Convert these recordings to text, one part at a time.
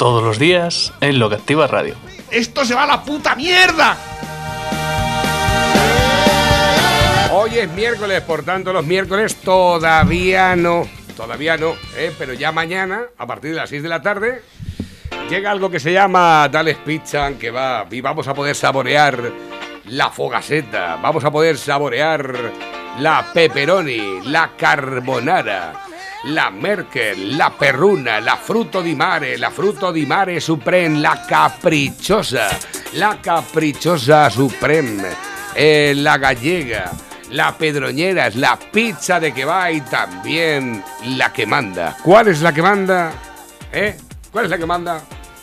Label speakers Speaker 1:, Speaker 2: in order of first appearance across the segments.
Speaker 1: Todos los días en Lo que Activa Radio.
Speaker 2: ¡Esto se va a la puta mierda!
Speaker 3: Hoy es miércoles, por tanto los miércoles todavía no, todavía no, ¿eh? pero ya mañana, a partir de las 6 de la tarde, llega algo que se llama Dales Pizza, que va, y vamos a poder saborear la fogaseta, vamos a poder saborear la pepperoni, la carbonara, la Merkel, la perruna, la fruto di mare, la fruto di mare supreme, la caprichosa, la caprichosa supreme, eh, la gallega, la pedroñera, la pizza de que va y también la que manda. ¿Cuál es la que manda? ¿Eh? ¿Cuál es la que manda?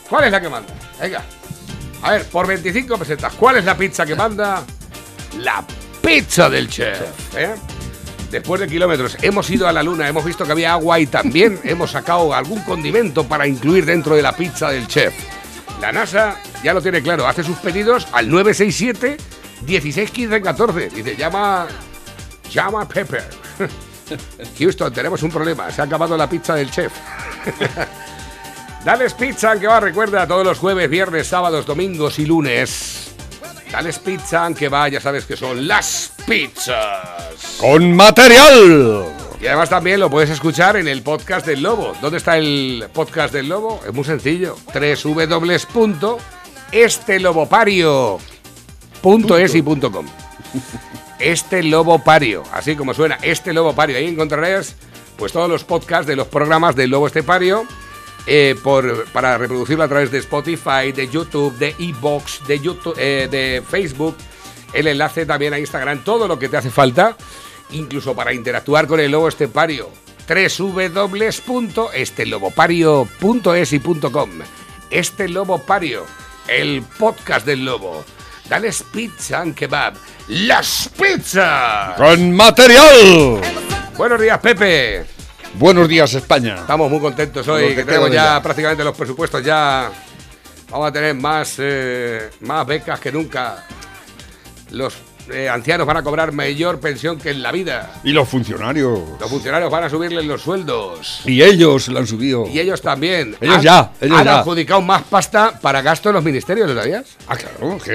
Speaker 3: ¿Cuál es la que manda? Venga. A ver, por 25 pesetas, ¿cuál es la pizza que manda? La pizza del chef. ¿eh? Después de kilómetros, hemos ido a la luna, hemos visto que había agua y también hemos sacado algún condimento para incluir dentro de la pizza del chef. La NASA ya lo tiene claro, hace sus pedidos al 967 16 15 14. Dice, llama. Llama Pepper. Houston, tenemos un problema. Se ha acabado la pizza del chef. Dales Pizza, que va, recuerda, todos los jueves, viernes, sábados, domingos y lunes. Dales Pizza, que va, ya sabes que son las pizzas.
Speaker 4: Con material.
Speaker 3: Y además también lo puedes escuchar en el podcast del Lobo. ¿Dónde está el podcast del Lobo? Es muy sencillo. www.estelobopario.es y .com. Este Lobo Pario, así como suena, este Lobo Pario. Ahí encontrarás pues todos los podcasts de los programas del Lobo Estepario eh, por, para reproducirlo a través de Spotify, de YouTube, de Evox, de, YouTube, eh, de Facebook, el enlace también a Instagram, todo lo que te hace falta, incluso para interactuar con el Lobo Estepario. www.estelobopario.es y .com. Este Lobo Pario, el podcast del Lobo. Dales pizza and kebab. ¡Las pizzas!
Speaker 4: Con material.
Speaker 3: Buenos días, Pepe.
Speaker 4: Buenos días, España.
Speaker 3: Estamos muy contentos hoy,
Speaker 4: que
Speaker 3: tenemos ya. prácticamente los presupuestos ya. Vamos a tener más, eh, más becas que nunca. Los eh, ancianos van a cobrar mayor pensión que en la vida.
Speaker 4: Y los funcionarios.
Speaker 3: Los funcionarios van a subirles los sueldos.
Speaker 4: Y ellos lo han subido.
Speaker 3: Y ellos también.
Speaker 4: Ellos
Speaker 3: Han-
Speaker 4: ya, ellos
Speaker 3: han
Speaker 4: ya.
Speaker 3: adjudicado más pasta para gasto en los ministerios, ¿lo sabías?
Speaker 4: Ah, claro, que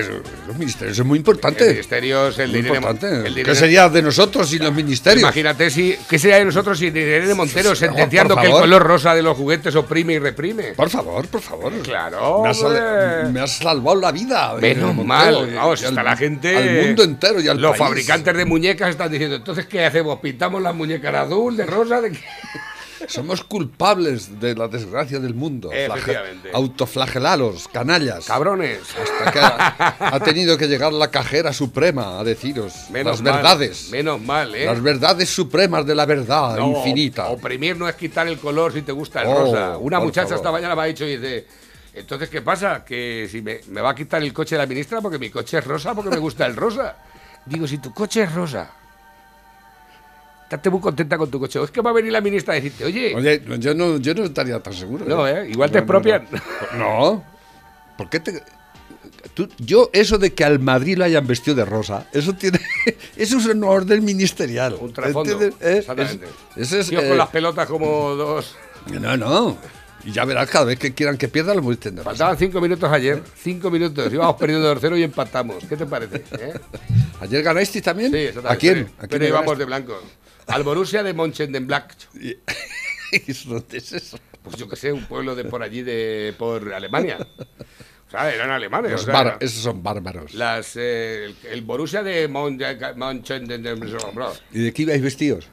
Speaker 4: los ministerios es muy importante.
Speaker 3: ministerios, el
Speaker 4: Muy
Speaker 3: dinero.
Speaker 4: importante.
Speaker 3: el
Speaker 4: ¿Qué
Speaker 3: dinero-
Speaker 4: sería de nosotros sin los ministerios?
Speaker 3: Imagínate si, ¿qué sería de nosotros si Irene Montero sentenciando que el color rosa de los juguetes oprime y reprime?
Speaker 4: Por favor, por favor.
Speaker 3: Claro,
Speaker 4: Me has, me salvado la vida.
Speaker 3: Menos
Speaker 4: Montero,
Speaker 3: mal, vamos,
Speaker 4: al-
Speaker 3: la gente.
Speaker 4: Al mundo entero y al
Speaker 3: Los
Speaker 4: país.
Speaker 3: fabricantes de muñecas están diciendo, entonces, ¿qué hacemos? ¿Pintamos las muñecas de azul, de rosa? ¿De qué?
Speaker 4: Somos culpables de la desgracia del mundo.
Speaker 3: Efectivamente.
Speaker 4: Flage- Autoflagelaros, canallas.
Speaker 3: Cabrones.
Speaker 4: Hasta que ha, ha tenido que llegar la cajera suprema a deciros
Speaker 3: Menos
Speaker 4: las
Speaker 3: mal,
Speaker 4: verdades.
Speaker 3: Menos mal, ¿eh?
Speaker 4: Las verdades supremas de la verdad
Speaker 3: No,
Speaker 4: infinita.
Speaker 3: Oprimir no es quitar el color si te gusta el
Speaker 4: Oh,
Speaker 3: rosa. Una muchacha
Speaker 4: favor.
Speaker 3: esta mañana me ha dicho y dice, entonces, ¿qué pasa? Que si me, me va a quitar el coche de la ministra porque mi coche es rosa, porque me gusta el rosa. Digo, si tu coche es rosa, estate muy contenta con tu coche. O es que va a venir la ministra a decirte, oye,
Speaker 4: Oye, yo no, yo no estaría tan seguro.
Speaker 3: No, ¿eh? Igual te expropian.
Speaker 4: No. no. ¿Por qué te.? tú- yo, eso de que al Madrid lo hayan vestido de rosa, eso tiene. Eso es un orden ministerial.
Speaker 3: un trasfondo.
Speaker 4: ¿Eh?
Speaker 3: Exactamente.
Speaker 4: Es. Eh,
Speaker 3: con las pelotas como dos...
Speaker 4: no, no. Y ya verás, cada vez que quieran que pierda, lo de rosa.
Speaker 3: Faltaban cinco minutos ayer. Cinco minutos. Íbamos perdiendo 2-0 y empatamos. ¿Qué te parece? eh?
Speaker 4: ¿Ayer ganasteis también?
Speaker 3: Sí, exactamente.
Speaker 4: ¿A quién? ¿A quién
Speaker 3: Pero íbamos de blanco. Al Borussia de Mönchengladbach.
Speaker 4: ¿Dónde es eso?
Speaker 3: Pues yo que sé, un pueblo de por allí, de por Alemania. O sea, eran alemanes.
Speaker 4: Los
Speaker 3: o sea,
Speaker 4: bar- esos son bárbaros.
Speaker 3: las, eh, el, el Borussia de Mönchengladbach.
Speaker 4: ¿Y de qué ibais vestidos?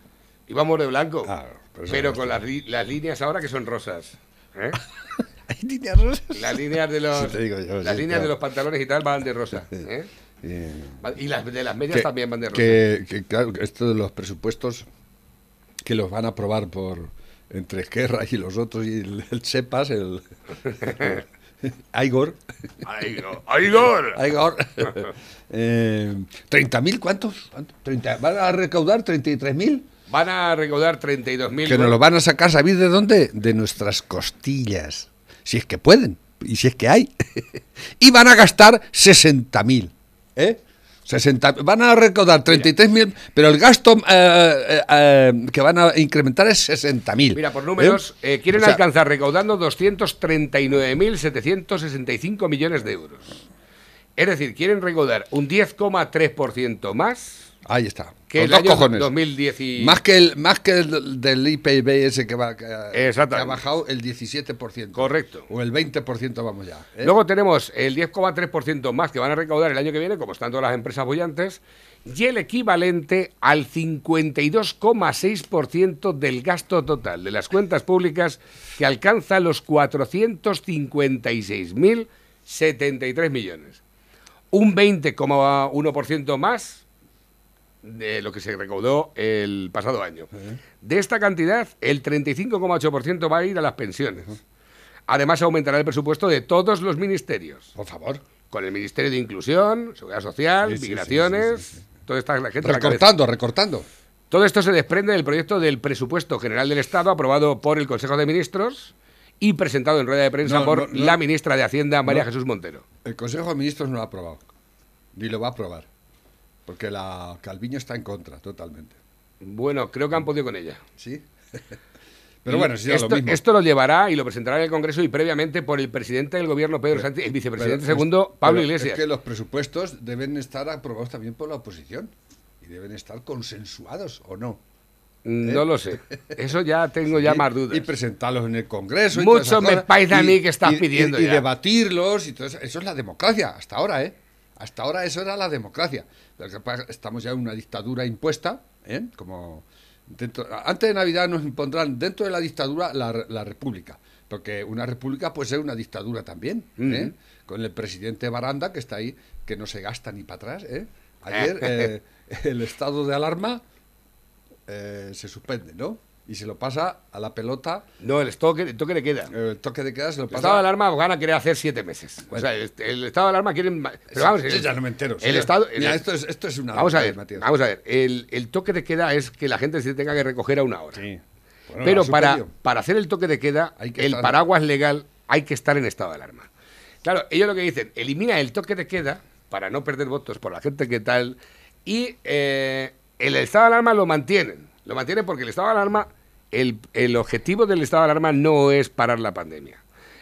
Speaker 3: Íbamos de blanco.
Speaker 4: Ah, pero
Speaker 3: pero
Speaker 4: eso
Speaker 3: con las, las líneas ahora que son rosas. ¿Eh?
Speaker 4: ¿Hay líneas rosas?
Speaker 3: Las líneas de los,
Speaker 4: Sí, digo yo,
Speaker 3: las
Speaker 4: sí,
Speaker 3: líneas
Speaker 4: claro.
Speaker 3: de los pantalones y tal van de rosa. ¿eh? Y las de las medias
Speaker 4: que-
Speaker 3: también van de rosa.
Speaker 4: Que, que, claro, esto de los presupuestos que los van a aprobar por entre Esquerra y los otros y el, el SEPAS, el, Igor.
Speaker 3: Igor. Igor.
Speaker 4: Igor. eh, ¿30.000 cuántos? ¿Cuántos? 30, ¿Van a recaudar 33.000?
Speaker 3: Van a recaudar 32.000.
Speaker 4: Que nos lo van a sacar, ¿sabéis de dónde? De nuestras costillas. Si es que pueden, y si es que hay. y van a gastar 60.000. ¿Eh? 60, van a recaudar 33.000, pero el gasto eh, eh, eh, que van a incrementar es 60.000.
Speaker 3: Mira, por números,
Speaker 4: ¿Eh?
Speaker 3: eh, quieren
Speaker 4: O sea,
Speaker 3: alcanzar recaudando 239.765 millones de euros. Es decir, quieren recaudar un 10,3% más
Speaker 4: Ahí está.
Speaker 3: que
Speaker 4: Los
Speaker 3: el
Speaker 4: dos
Speaker 3: año
Speaker 4: cojones.
Speaker 3: 2010 y-
Speaker 4: Más que el, más que el del IPB ese que, va, que, ha bajado el 17%.
Speaker 3: Correcto.
Speaker 4: O el 20% vamos ya. ¿eh?
Speaker 3: Luego tenemos el 10,3% más que van a recaudar el año que viene, como están todas las empresas bollantes, y el equivalente al 52,6% del gasto total de las cuentas públicas que alcanza los 456.073 millones. Un 20,1% más de lo que se recaudó el pasado año. De esta cantidad, el 35,8% va a ir a las pensiones. Además, aumentará el presupuesto de todos los ministerios,
Speaker 4: Por favor.
Speaker 3: con el Ministerio de Inclusión, Seguridad Social,
Speaker 4: Sí,
Speaker 3: Migraciones,
Speaker 4: sí, sí,
Speaker 3: toda esta gente. la.
Speaker 4: Recortando, recortando.
Speaker 3: Todo esto se desprende del proyecto del presupuesto general del Estado aprobado por el Consejo de Ministros y presentado en rueda de prensa
Speaker 4: No,
Speaker 3: por
Speaker 4: no, no.
Speaker 3: la ministra de Hacienda, María. Jesús Montero.
Speaker 4: El Consejo de Ministros no lo ha aprobado. Ni lo va a aprobar. Porque la Calviño está en contra, totalmente.
Speaker 3: Bueno, creo que han podido con ella.
Speaker 4: ¿Sí? Pero bueno, es
Speaker 3: esto,
Speaker 4: lo mismo.
Speaker 3: esto lo llevará y lo presentará en el Congreso y previamente por el presidente del gobierno, Pedro Sánchez, el vicepresidente
Speaker 4: Pero es-
Speaker 3: segundo, Pablo
Speaker 4: pero
Speaker 3: Iglesias.
Speaker 4: Es que los presupuestos deben estar aprobados también por la oposición. Y deben estar consensuados, ¿o no?
Speaker 3: No lo sé. Eso ya tengo ya
Speaker 4: Y-
Speaker 3: más dudas.
Speaker 4: Y presentarlos en el Congreso. y
Speaker 3: Mucho
Speaker 4: esas
Speaker 3: me parece a
Speaker 4: Y-
Speaker 3: mí que estás
Speaker 4: y- y-
Speaker 3: pidiendo
Speaker 4: Y,
Speaker 3: ya.
Speaker 4: debatirlos y todo eso. Eso es la democracia, hasta ahora, ¿eh? Hasta ahora eso era la democracia. Estamos ya en una dictadura impuesta, ¿eh? Como dentro- antes de Navidad nos impondrán dentro de la dictadura la, la república. Porque una república puede ser una dictadura también, ¿eh? Con el presidente Baranda que está ahí, que no se gasta ni para atrás, ¿eh? Ayer eh, el estado de alarma eh, se suspende, ¿no? Y se lo pasa a la pelota,
Speaker 3: No, el toque, el toque de queda.
Speaker 4: el toque de queda se lo
Speaker 3: El
Speaker 4: pasa
Speaker 3: estado de alarma van a querer hacer siete meses. O sea, el, el estado de alarma quieren. Pero vamos, el-
Speaker 4: ya no me entero.
Speaker 3: El estado. el-
Speaker 4: Mira, esto es, esto es una.
Speaker 3: vamos a ver,
Speaker 4: Matías.
Speaker 3: vamos a ver. El, el toque de queda es que la gente se tenga que recoger a una hora.
Speaker 4: Sí. Bueno,
Speaker 3: Pero para, para hacer el toque de queda,
Speaker 4: Hay que
Speaker 3: el
Speaker 4: estar-
Speaker 3: paraguas legal hay que estar en estado de alarma. Claro, ellos lo que dicen, elimina el toque de queda para no perder votos por la gente que tal, y eh, el estado de alarma lo mantienen. Lo mantienen porque el estado de alarma, el, el objetivo del estado de alarma no es parar la pandemia.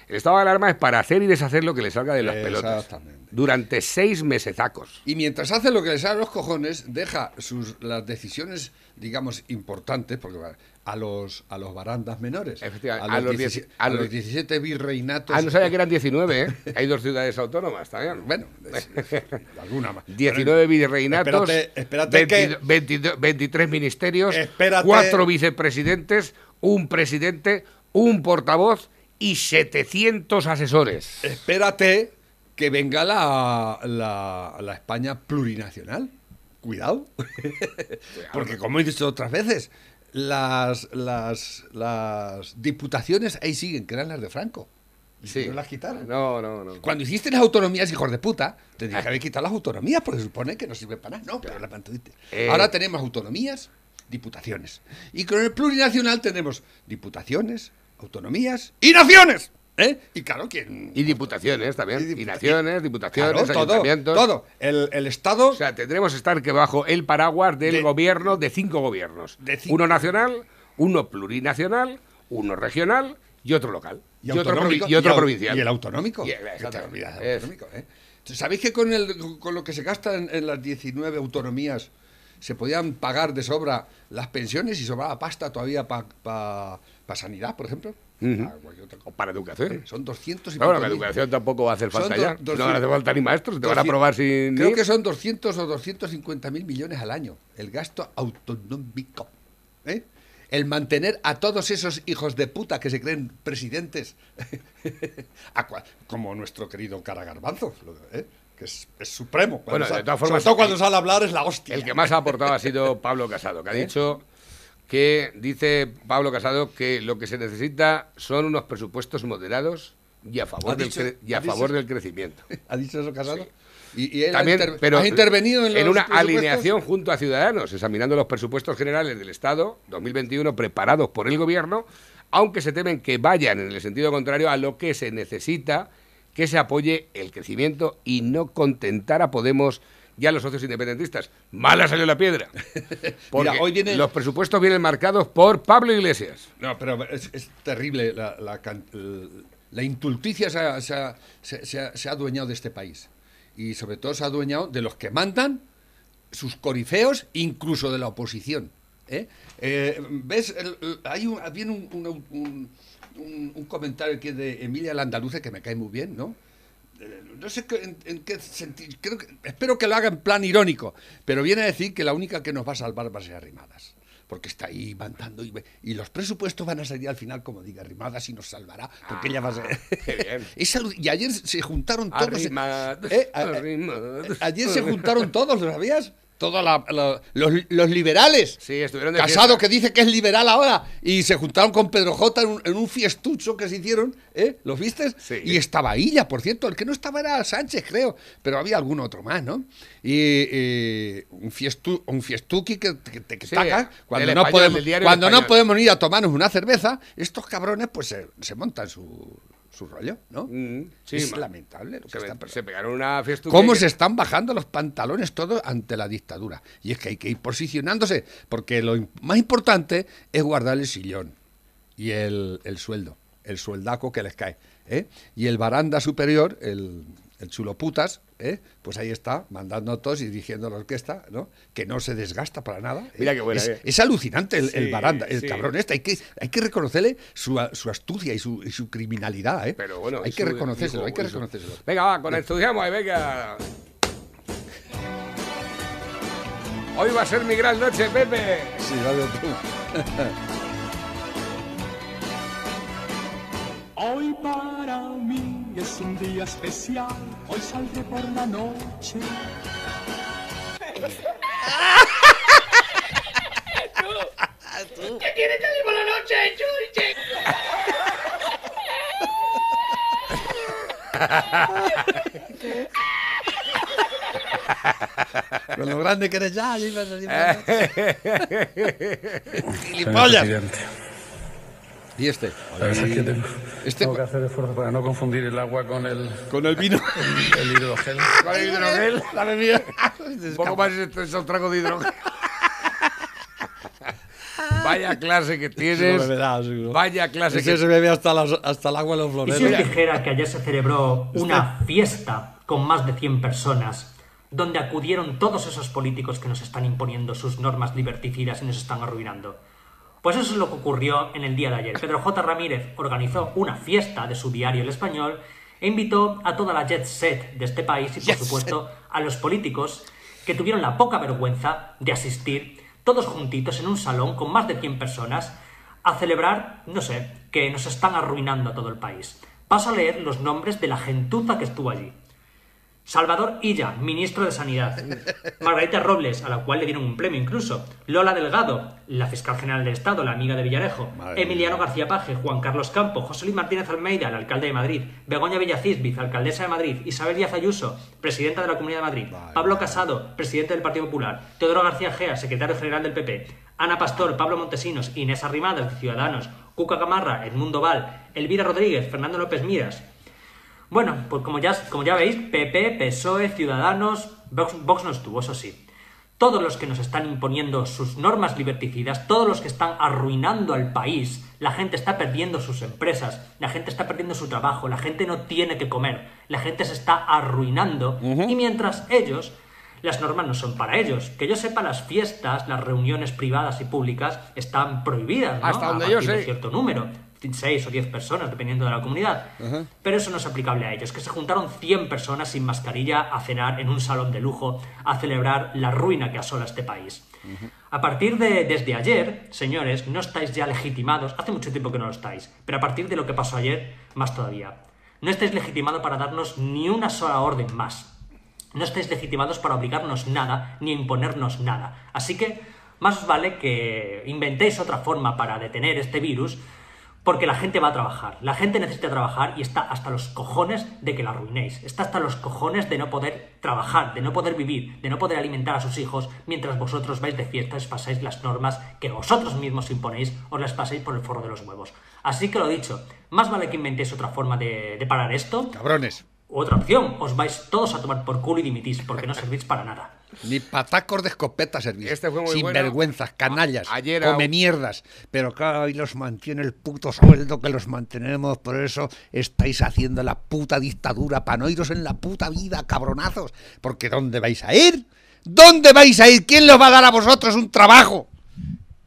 Speaker 3: El estado de alarma es para hacer y deshacer lo que le salga de las pelotas. Durante seis mesecacos.
Speaker 4: Y mientras hace lo que le sale a los cojones, deja sus, las decisiones, digamos, importantes, porque a los, a los barandas menores,
Speaker 3: Efectivamente,
Speaker 4: a
Speaker 3: a
Speaker 4: los,
Speaker 3: los
Speaker 4: 17
Speaker 3: dieci-
Speaker 4: a
Speaker 3: a
Speaker 4: los
Speaker 3: los-
Speaker 4: 17 virreinatos.
Speaker 3: Ah, no sabía que eran 19, ¿eh? Hay dos ciudades autónomas también.
Speaker 4: Bueno, es- es- alguna más.
Speaker 3: 19 virreinatos,
Speaker 4: Espérate, espérate
Speaker 3: 22
Speaker 4: que-
Speaker 3: 22 23 ministerios,
Speaker 4: Espérate.
Speaker 3: 4 vicepresidentes, un presidente, un portavoz y 700 asesores.
Speaker 4: Espérate que venga la, la, la España plurinacional. Cuidado. Porque como he dicho otras veces, las, las, las diputaciones ahí siguen, que eran las de Franco.
Speaker 3: Sí.
Speaker 4: No las quitaron.
Speaker 3: No, no, no.
Speaker 4: Cuando hiciste las autonomías, hijos de puta, tendrías que haber quitado las autonomías porque se supone que no sirve para nada. No, pero las mantuviste.
Speaker 3: Eh.
Speaker 4: Ahora tenemos autonomías, diputaciones. Y con el plurinacional tenemos diputaciones, autonomías y naciones. ¿eh? Y claro, ¿quién?
Speaker 3: Y diputaciones también. Y, naciones, diputaciones,
Speaker 4: Claro, todo,
Speaker 3: ayuntamientos.
Speaker 4: todo. El, el Estado
Speaker 3: O sea, tendremos que estar que bajo el paraguas del
Speaker 4: De-
Speaker 3: gobierno de cinco gobiernos.
Speaker 4: De cinco.
Speaker 3: Uno nacional, uno plurinacional, uno regional y otro local.
Speaker 4: y,
Speaker 3: otro, y otro
Speaker 4: y el-
Speaker 3: provincial.
Speaker 4: Y el autonómico.
Speaker 3: Y- Es-
Speaker 4: autonómico, ¿eh? ¿Sabéis que con, el, con lo que se gasta en, en las 19 autonomías se podían pagar de sobra las pensiones y sobraba pasta todavía para sanidad, por ejemplo? Ah, otra.
Speaker 3: O para educación.
Speaker 4: Son 200 y
Speaker 3: bueno, la
Speaker 4: mil.
Speaker 3: educación tampoco va a hacer falta ya. no van a hacer falta ni maestros, te van a
Speaker 4: 200
Speaker 3: aprobar sin
Speaker 4: Creo
Speaker 3: ir.
Speaker 4: que son 200 o 250 mil millones al año, el gasto autonómico. ¿eh? El mantener a todos esos hijos de puta que se creen presidentes, como nuestro querido Cara Garbanzo, ¿eh? que es, es supremo.
Speaker 3: Bueno, de todas formas,
Speaker 4: sobre todo cuando sale a hablar es la hostia.
Speaker 3: El que más ha aportado ha sido Pablo Casado, que ha
Speaker 4: ¿Eh?
Speaker 3: dicho que, dice Pablo Casado, que lo que se necesita son unos presupuestos moderados y a favor,
Speaker 4: ¿Ha
Speaker 3: del,
Speaker 4: dicho-
Speaker 3: y a
Speaker 4: dicho-
Speaker 3: favor del crecimiento.
Speaker 4: ¿Ha dicho eso Casado? Y, y él
Speaker 3: También,
Speaker 4: ha, inter-
Speaker 3: pero
Speaker 4: ha intervenido en, los
Speaker 3: una alineación junto a Ciudadanos, examinando los presupuestos generales del Estado 2021 preparados por el Gobierno, aunque se temen que vayan en el sentido contrario a lo que se necesita que se apoye el crecimiento y no contentar a Podemos y a los socios independentistas. Mala salió la piedra. Porque
Speaker 4: hoy viene-
Speaker 3: los presupuestos vienen marcados por Pablo Iglesias.
Speaker 4: No, pero es, es terrible. La, la, intulticia se ha, se, ha, se- ha- se ha adueñado de este país. Y sobre todo se ha adueñado de los que mandan, sus corifeos, incluso de la oposición. ¿eh? Eh, ¿Ves? Hay un, viene un, un- un- un- un comentario aquí de Emilia Landaluce que me cae muy bien, ¿no? Eh, No sé qué- en, en qué sentido. Creo que, espero que lo haga en plan irónico, pero viene a decir que la única que nos va a salvar va a ser Arrimadas. Porque está ahí mandando y, los presupuestos van a salir al final, como diga Arrimadas, y nos salvará. Porque ella va a ser.
Speaker 3: qué bien.
Speaker 4: Es alu- y ayer se juntaron todos.
Speaker 3: Arrimadas,
Speaker 4: Eh, a- a-
Speaker 3: Arrimadas.
Speaker 4: ayer se juntaron todos, ¿lo sabías? Todos los, los liberales.
Speaker 3: Sí, estuvieron de
Speaker 4: Casado
Speaker 3: fiesta.
Speaker 4: que dice que es liberal ahora y se juntaron con Pedro J en un, en un fiestucho que se hicieron, ¿eh? ¿Los viste?
Speaker 3: Sí.
Speaker 4: Y estaba Illa, por cierto, el que no estaba era Sánchez, creo, pero había algún otro más, ¿no? Y eh, un, fiestu, un fiestuki que, que te que
Speaker 3: Sí,
Speaker 4: taca, cuando, no
Speaker 3: Español,
Speaker 4: podemos, cuando no podemos ir a tomarnos una cerveza, estos cabrones pues se, se montan su, su rollo, ¿no?
Speaker 3: Mm, sí,
Speaker 4: es
Speaker 3: ma-
Speaker 4: lamentable lo que
Speaker 3: Se,
Speaker 4: está
Speaker 3: se
Speaker 4: pasando.
Speaker 3: pegaron una fiesta.
Speaker 4: ¿Cómo se están bajando los pantalones todos ante la dictadura? Y es que hay que ir posicionándose, porque lo más importante es guardar el sillón y el, el sueldo, el sueldaco que les cae. ¿eh? Y el baranda superior, el, el chulo putas, ¿eh? pues ahí está, mandando a todos y dirigiendo la orquesta, ¿no? que no se desgasta para nada.
Speaker 3: Mira qué buena,
Speaker 4: es,
Speaker 3: eh.
Speaker 4: es alucinante el, baranda, el
Speaker 3: sí.
Speaker 4: cabrón este. Hay que, hay que reconocerle su, su astucia y su, y su criminalidad. ¿eh?
Speaker 3: Pero bueno,
Speaker 4: hay que reconocérselo, hay que reconocérselo.
Speaker 3: Venga, va, con entusiasmo, ahí, venga. Hoy va a ser mi gran noche, Pepe.
Speaker 4: Sí, dale tú.
Speaker 5: Hoy para mí es un día especial, hoy saldré por la noche.
Speaker 4: Con lo grande que eres ya, ¡Gilipollas! Y este.
Speaker 6: la verdad es que tengo,
Speaker 4: Este
Speaker 6: tengo que hacer esfuerzo para no confundir el agua con el,
Speaker 4: con el vino.
Speaker 6: el hidrogel.
Speaker 3: Con el hidrogel.
Speaker 4: La bebida.
Speaker 3: Un poco más es un trago de hidrogel. Vaya clase que tienes. Vaya clase
Speaker 4: Ese
Speaker 3: que
Speaker 4: se bebe hasta, las- hasta el agua en los
Speaker 7: ¿Y
Speaker 4: floreros.
Speaker 7: si os dijera que ayer se celebró una fiesta con más de 100 personas, donde acudieron todos esos políticos que nos están imponiendo sus normas liberticidas y nos están arruinando? Pues eso es lo que ocurrió en el día de ayer. Pedro J. Ramírez organizó una fiesta de su diario El Español e invitó a toda la jet set de este país y, por supuesto, a los políticos que tuvieron la poca vergüenza de asistir todos juntitos en un salón con más de 100 personas a celebrar, no sé, que nos están arruinando a todo el país. Paso a leer los nombres de la gentuza que estuvo allí. Salvador Illa, ministro de Sanidad. Margarita Robles, a la cual le dieron un premio incluso. Lola Delgado, la fiscal general del Estado, la amiga de Villarejo.
Speaker 4: Madre
Speaker 7: Emiliano García Paje, Juan Carlos Campo, José Luis Martínez Almeida, el alcalde de Madrid. Begoña Villacís, vicealcaldesa de Madrid. Isabel Díaz Ayuso, presidenta de la Comunidad de Madrid. Pablo Casado, presidente del Partido Popular. Teodoro García Gea, secretario general del PP. Ana Pastor, Pablo Montesinos, Inés Arrimadas, de Ciudadanos. Cuca Gamarra, Edmundo Val. Elvira Rodríguez, Fernando López Miras. Bueno, pues como ya, como ya veis, PP, PSOE, Ciudadanos, Vox, Vox no estuvo, eso sí. Todos los que nos están imponiendo sus normas liberticidas, todos los que están arruinando al país, la gente está perdiendo sus empresas, la gente está perdiendo su trabajo, la gente no tiene que comer, la gente se está arruinando y mientras ellos, las normas no son para ellos. Que yo sepa, las fiestas, las reuniones privadas y públicas están prohibidas, ¿no?
Speaker 3: Hasta
Speaker 7: A
Speaker 3: donde yo
Speaker 7: de
Speaker 3: sé.
Speaker 7: cierto número, 6 o 10 personas, dependiendo de la comunidad. Pero eso no es aplicable a ellos, que se juntaron 100 personas sin mascarilla a cenar en un salón de lujo, a celebrar la ruina que asola este país. A partir de desde ayer, señores, no estáis ya legitimados, hace mucho tiempo que no lo estáis, pero a partir de lo que pasó ayer, más todavía. No estáis legitimados para darnos ni una sola orden más. No estáis legitimados para obligarnos nada ni imponernos nada. Así que más os vale que inventéis otra forma para detener este virus, Porque la gente va a trabajar, la gente necesita trabajar y está hasta los cojones de que la arruinéis. Está hasta los cojones de no poder trabajar, de no poder vivir, de no poder alimentar a sus hijos mientras vosotros vais de fiestas pasáis las normas que vosotros mismos imponéis, os las paséis por el forro de los huevos. Así que lo dicho, más vale que inventéis otra forma de, de parar esto.
Speaker 4: Cabrones.
Speaker 7: Otra opción, os vais todos a tomar por culo y dimitís porque no servís para nada.
Speaker 4: Ni patacos de escopeta servís.
Speaker 3: Este fue muy
Speaker 4: Sin
Speaker 3: bueno.
Speaker 4: vergüenzas, canallas,
Speaker 3: A- ayer
Speaker 4: come
Speaker 3: a-
Speaker 4: mierdas. Pero claro, ahí los mantiene el puto sueldo que los mantenemos. Por eso estáis haciendo la puta dictadura para no iros en la puta vida, cabronazos. Porque ¿dónde vais a ir? ¿Dónde vais a ir? ¿Quién les va a dar a vosotros un trabajo?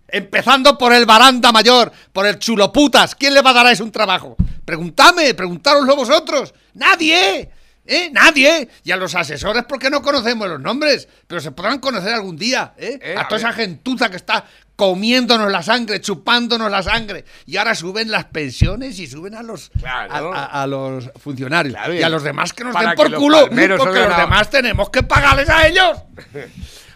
Speaker 4: Empezando por el baranda mayor, por el chuloputas. ¿Quién le va a dar a ese un trabajo? Preguntadme, preguntároslo vosotros. Nadie. ¿Eh? Nadie. Y a los asesores porque no conocemos los nombres. Pero se podrán conocer algún día. ¿eh?
Speaker 3: Eh,
Speaker 4: a
Speaker 3: a
Speaker 4: toda esa gentuza que está comiéndonos la sangre, chupándonos la sangre. Y ahora suben las pensiones y suben a los,
Speaker 3: Claro.
Speaker 4: a, a- a los funcionarios.
Speaker 3: Claro,
Speaker 4: y a los demás que nos den por culo. Porque los demás tenemos que pagarles a ellos.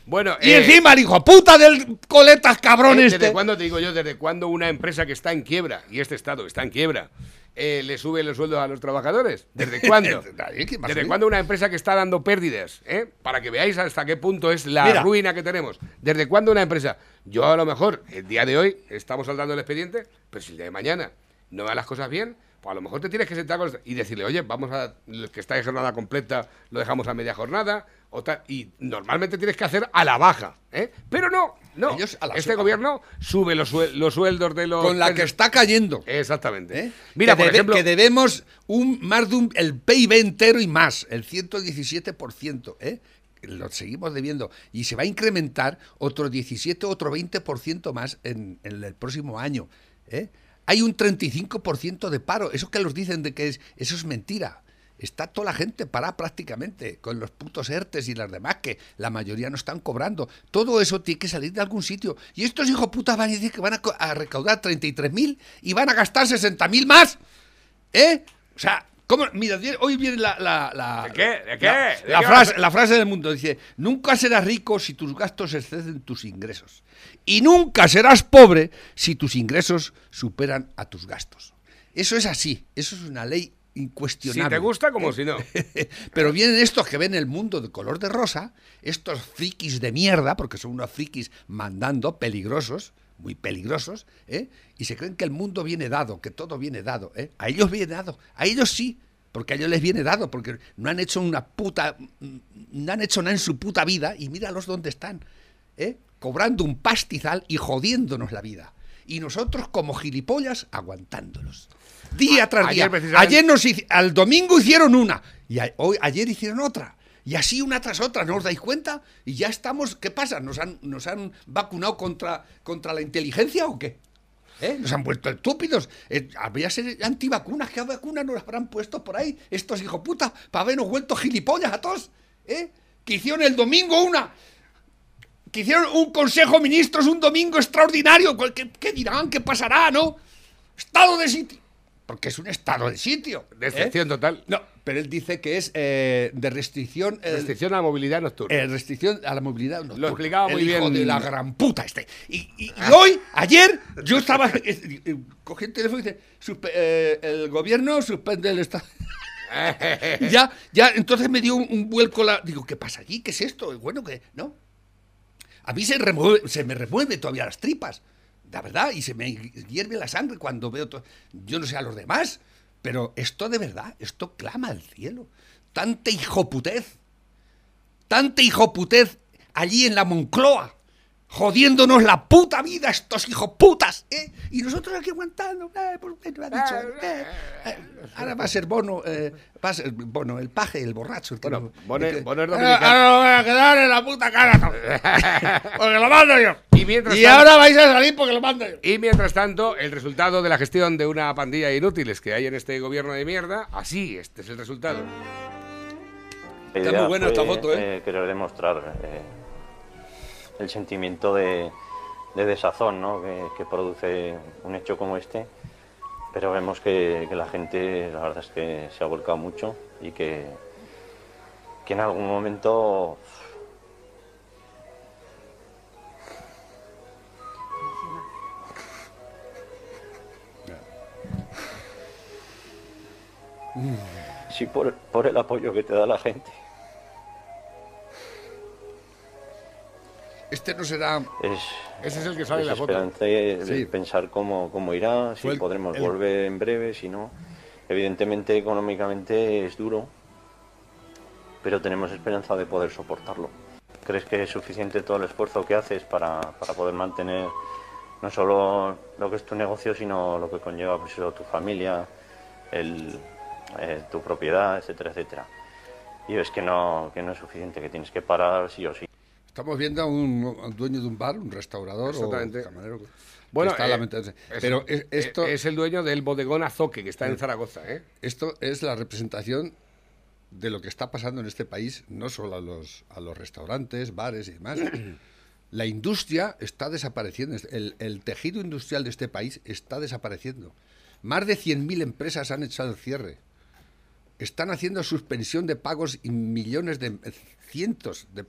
Speaker 3: Bueno,
Speaker 4: Y
Speaker 3: eh,
Speaker 4: encima el hijo puta del coletas cabrón
Speaker 3: Eh,
Speaker 4: este.
Speaker 3: ¿Desde cuándo te digo yo? ¿Desde cuándo una empresa que está en quiebra, y este Estado está en quiebra, eh, le sube los sueldos a los trabajadores? ¿Desde cuándo?
Speaker 4: Nadie, ¿quién va a
Speaker 3: ¿Desde cuándo una empresa que está dando pérdidas? eh? Para que veáis hasta qué punto es la
Speaker 4: Mira.
Speaker 3: ruina que tenemos. ¿Desde cuándo una empresa? Yo a lo mejor, el día de hoy, estamos saldando el expediente, pero si el día de mañana no va las cosas bien, pues a lo mejor te tienes que sentar con los- y decirle, oye, vamos a, el que está de jornada completa, lo dejamos a media jornada, o tal, y normalmente tienes que hacer a la baja, ¿eh? Pero no, no.
Speaker 4: Ellos a la
Speaker 3: este
Speaker 4: suba.
Speaker 3: gobierno sube los, suel- los sueldos de los...
Speaker 4: con la que está cayendo.
Speaker 3: Exactamente.
Speaker 4: ¿eh?
Speaker 3: Mira,
Speaker 4: que,
Speaker 3: por ejemplo...
Speaker 4: que debemos un más de un el PIB entero y más, el 117%, ¿eh? Lo seguimos debiendo y se va a incrementar otro 17, otro 20% más en, en el próximo año, ¿eh? Hay un 35% de paro, eso que los dicen de que es eso es mentira. Está toda la gente parada prácticamente con los putos ERTES y las demás que la mayoría no están cobrando. Todo eso tiene que salir de algún sitio. Y estos hijos putas van a decir que van a, recaudar 33.000 y van a gastar 60.000 más. ¿Eh? O sea, ¿cómo? Mira, hoy viene la, la, la-
Speaker 3: ¿De qué? ¿De qué?
Speaker 4: la-
Speaker 3: ¿De
Speaker 4: la
Speaker 3: qué
Speaker 4: frase, la frase del mundo dice, nunca serás rico si tus gastos exceden tus ingresos. Y nunca serás pobre si tus ingresos superan a tus gastos. Eso es así, eso es una ley
Speaker 3: Si
Speaker 4: incuestionable.
Speaker 3: te gusta como si no.
Speaker 4: Pero vienen estos que ven el mundo de color de rosa, estos frikis de mierda, porque son unos frikis mandando, peligrosos, muy peligrosos, ¿eh? y se creen que el mundo viene dado, que todo viene dado. ¿eh? A ellos viene dado, a ellos sí, porque a ellos les viene dado, porque no han hecho una puta, no han hecho nada en su puta vida, y míralos dónde están, ¿eh? cobrando un pastizal y jodiéndonos la vida. Y nosotros como gilipollas aguantándolos. Día tras
Speaker 3: ayer
Speaker 4: día.
Speaker 3: precisamente-
Speaker 4: Ayer nos al domingo hicieron una y a- hoy, ayer hicieron otra. Y así una tras otra, ¿no os dais cuenta? Y ya estamos, ¿qué pasa? ¿Nos han, nos han vacunado contra, contra la inteligencia o qué? ¿Eh? Nos han vuelto estúpidos. Eh, habría ser antivacunas, ¿qué vacunas nos habrán puesto por ahí? Estos hijos puta, para habernos vuelto gilipollas a todos. ¿Eh? Que hicieron el domingo una. Que hicieron un consejo de ministros un domingo extraordinario. ¿Qué, qué dirán? ¿Qué pasará? ¿No? Estado de sitio. Porque es un estado de sitio. ¿eh?
Speaker 3: Decepción total.
Speaker 4: No, pero él dice que es eh, de restricción. eh,
Speaker 3: Restricción a la movilidad nocturna.
Speaker 4: eh, restricción a la movilidad nocturna.
Speaker 3: Lo explicaba muy
Speaker 4: El hijo
Speaker 3: bien.
Speaker 4: de la gran puta este. Y, y- y hoy, ayer, yo estaba. eh, eh, cogí el teléfono y dice: eh, el gobierno suspende el estado. Ya, ya, entonces me dio un, un vuelco la. Digo, ¿qué pasa allí? ¿Qué es esto? Bueno, que no. A mí se, se me remueve todavía las tripas, la verdad, y se me hierve la sangre cuando veo. Yo no sé a los demás, pero esto de verdad, esto clama al cielo. Tanta hijoputez, tanta hijoputez allí en la Moncloa, jodiéndonos la puta vida estos hijoputas, ¿eh? Y nosotros aquí aguantando, eh, pues, ¿qué me ha dicho? Eh, eh, ahora va a ser Bono, eh, va a ser Bono, el paje, el borracho. el que
Speaker 3: Bueno,
Speaker 4: no-
Speaker 3: Bono-
Speaker 4: el que-
Speaker 3: Bono es
Speaker 4: Ahora-
Speaker 3: dominicano.
Speaker 4: Ahora lo voy a quedar en la puta cara, porque lo mando yo.
Speaker 3: Y mientras
Speaker 4: Y
Speaker 3: tanto-
Speaker 4: ahora vais a salir porque lo mando yo.
Speaker 3: Y mientras tanto, el resultado de la gestión de una pandilla de inútiles que hay en este gobierno de mierda, así, este es el resultado.
Speaker 4: Está muy buena
Speaker 8: fue,
Speaker 4: esta foto, ¿eh?
Speaker 8: querer demostrar eh, el sentimiento de, de desazón ¿no? que, que produce un hecho como este, pero vemos que, que la gente, la verdad es que se ha volcado mucho y que, que en algún momento sí por, por el apoyo que te da la gente.
Speaker 4: Este no será.
Speaker 8: Es,
Speaker 3: Ese es el que sale en la foto.
Speaker 8: de
Speaker 4: Sí.
Speaker 8: pensar cómo, cómo irá, si
Speaker 4: el-
Speaker 8: podremos
Speaker 4: el-
Speaker 8: volver en breve, si no. Evidentemente, económicamente es duro, pero tenemos esperanza de poder soportarlo. ¿Crees que es suficiente todo el esfuerzo que haces para, para poder mantener no solo lo que es tu negocio, sino lo que conlleva pues, tu familia, el, eh, tu propiedad, etcétera, etcétera? Y ves que no, que no es suficiente, que tienes que parar sí o sí.
Speaker 4: Estamos viendo a un, a un dueño de un bar, un restaurador
Speaker 3: Exactamente.
Speaker 4: o camarero.
Speaker 3: Bueno,
Speaker 4: está
Speaker 3: eh,
Speaker 4: Pero es- esto,
Speaker 3: es el dueño del bodegón Azoque, que está en Zaragoza, ¿eh?
Speaker 4: esto es la representación de lo que está pasando en este país, no solo a los, a los restaurantes, bares y demás. La industria está desapareciendo, el, el tejido industrial de este país está desapareciendo. Más de 100.000 empresas han echado el cierre. Están haciendo suspensión de pagos y millones de cientos de,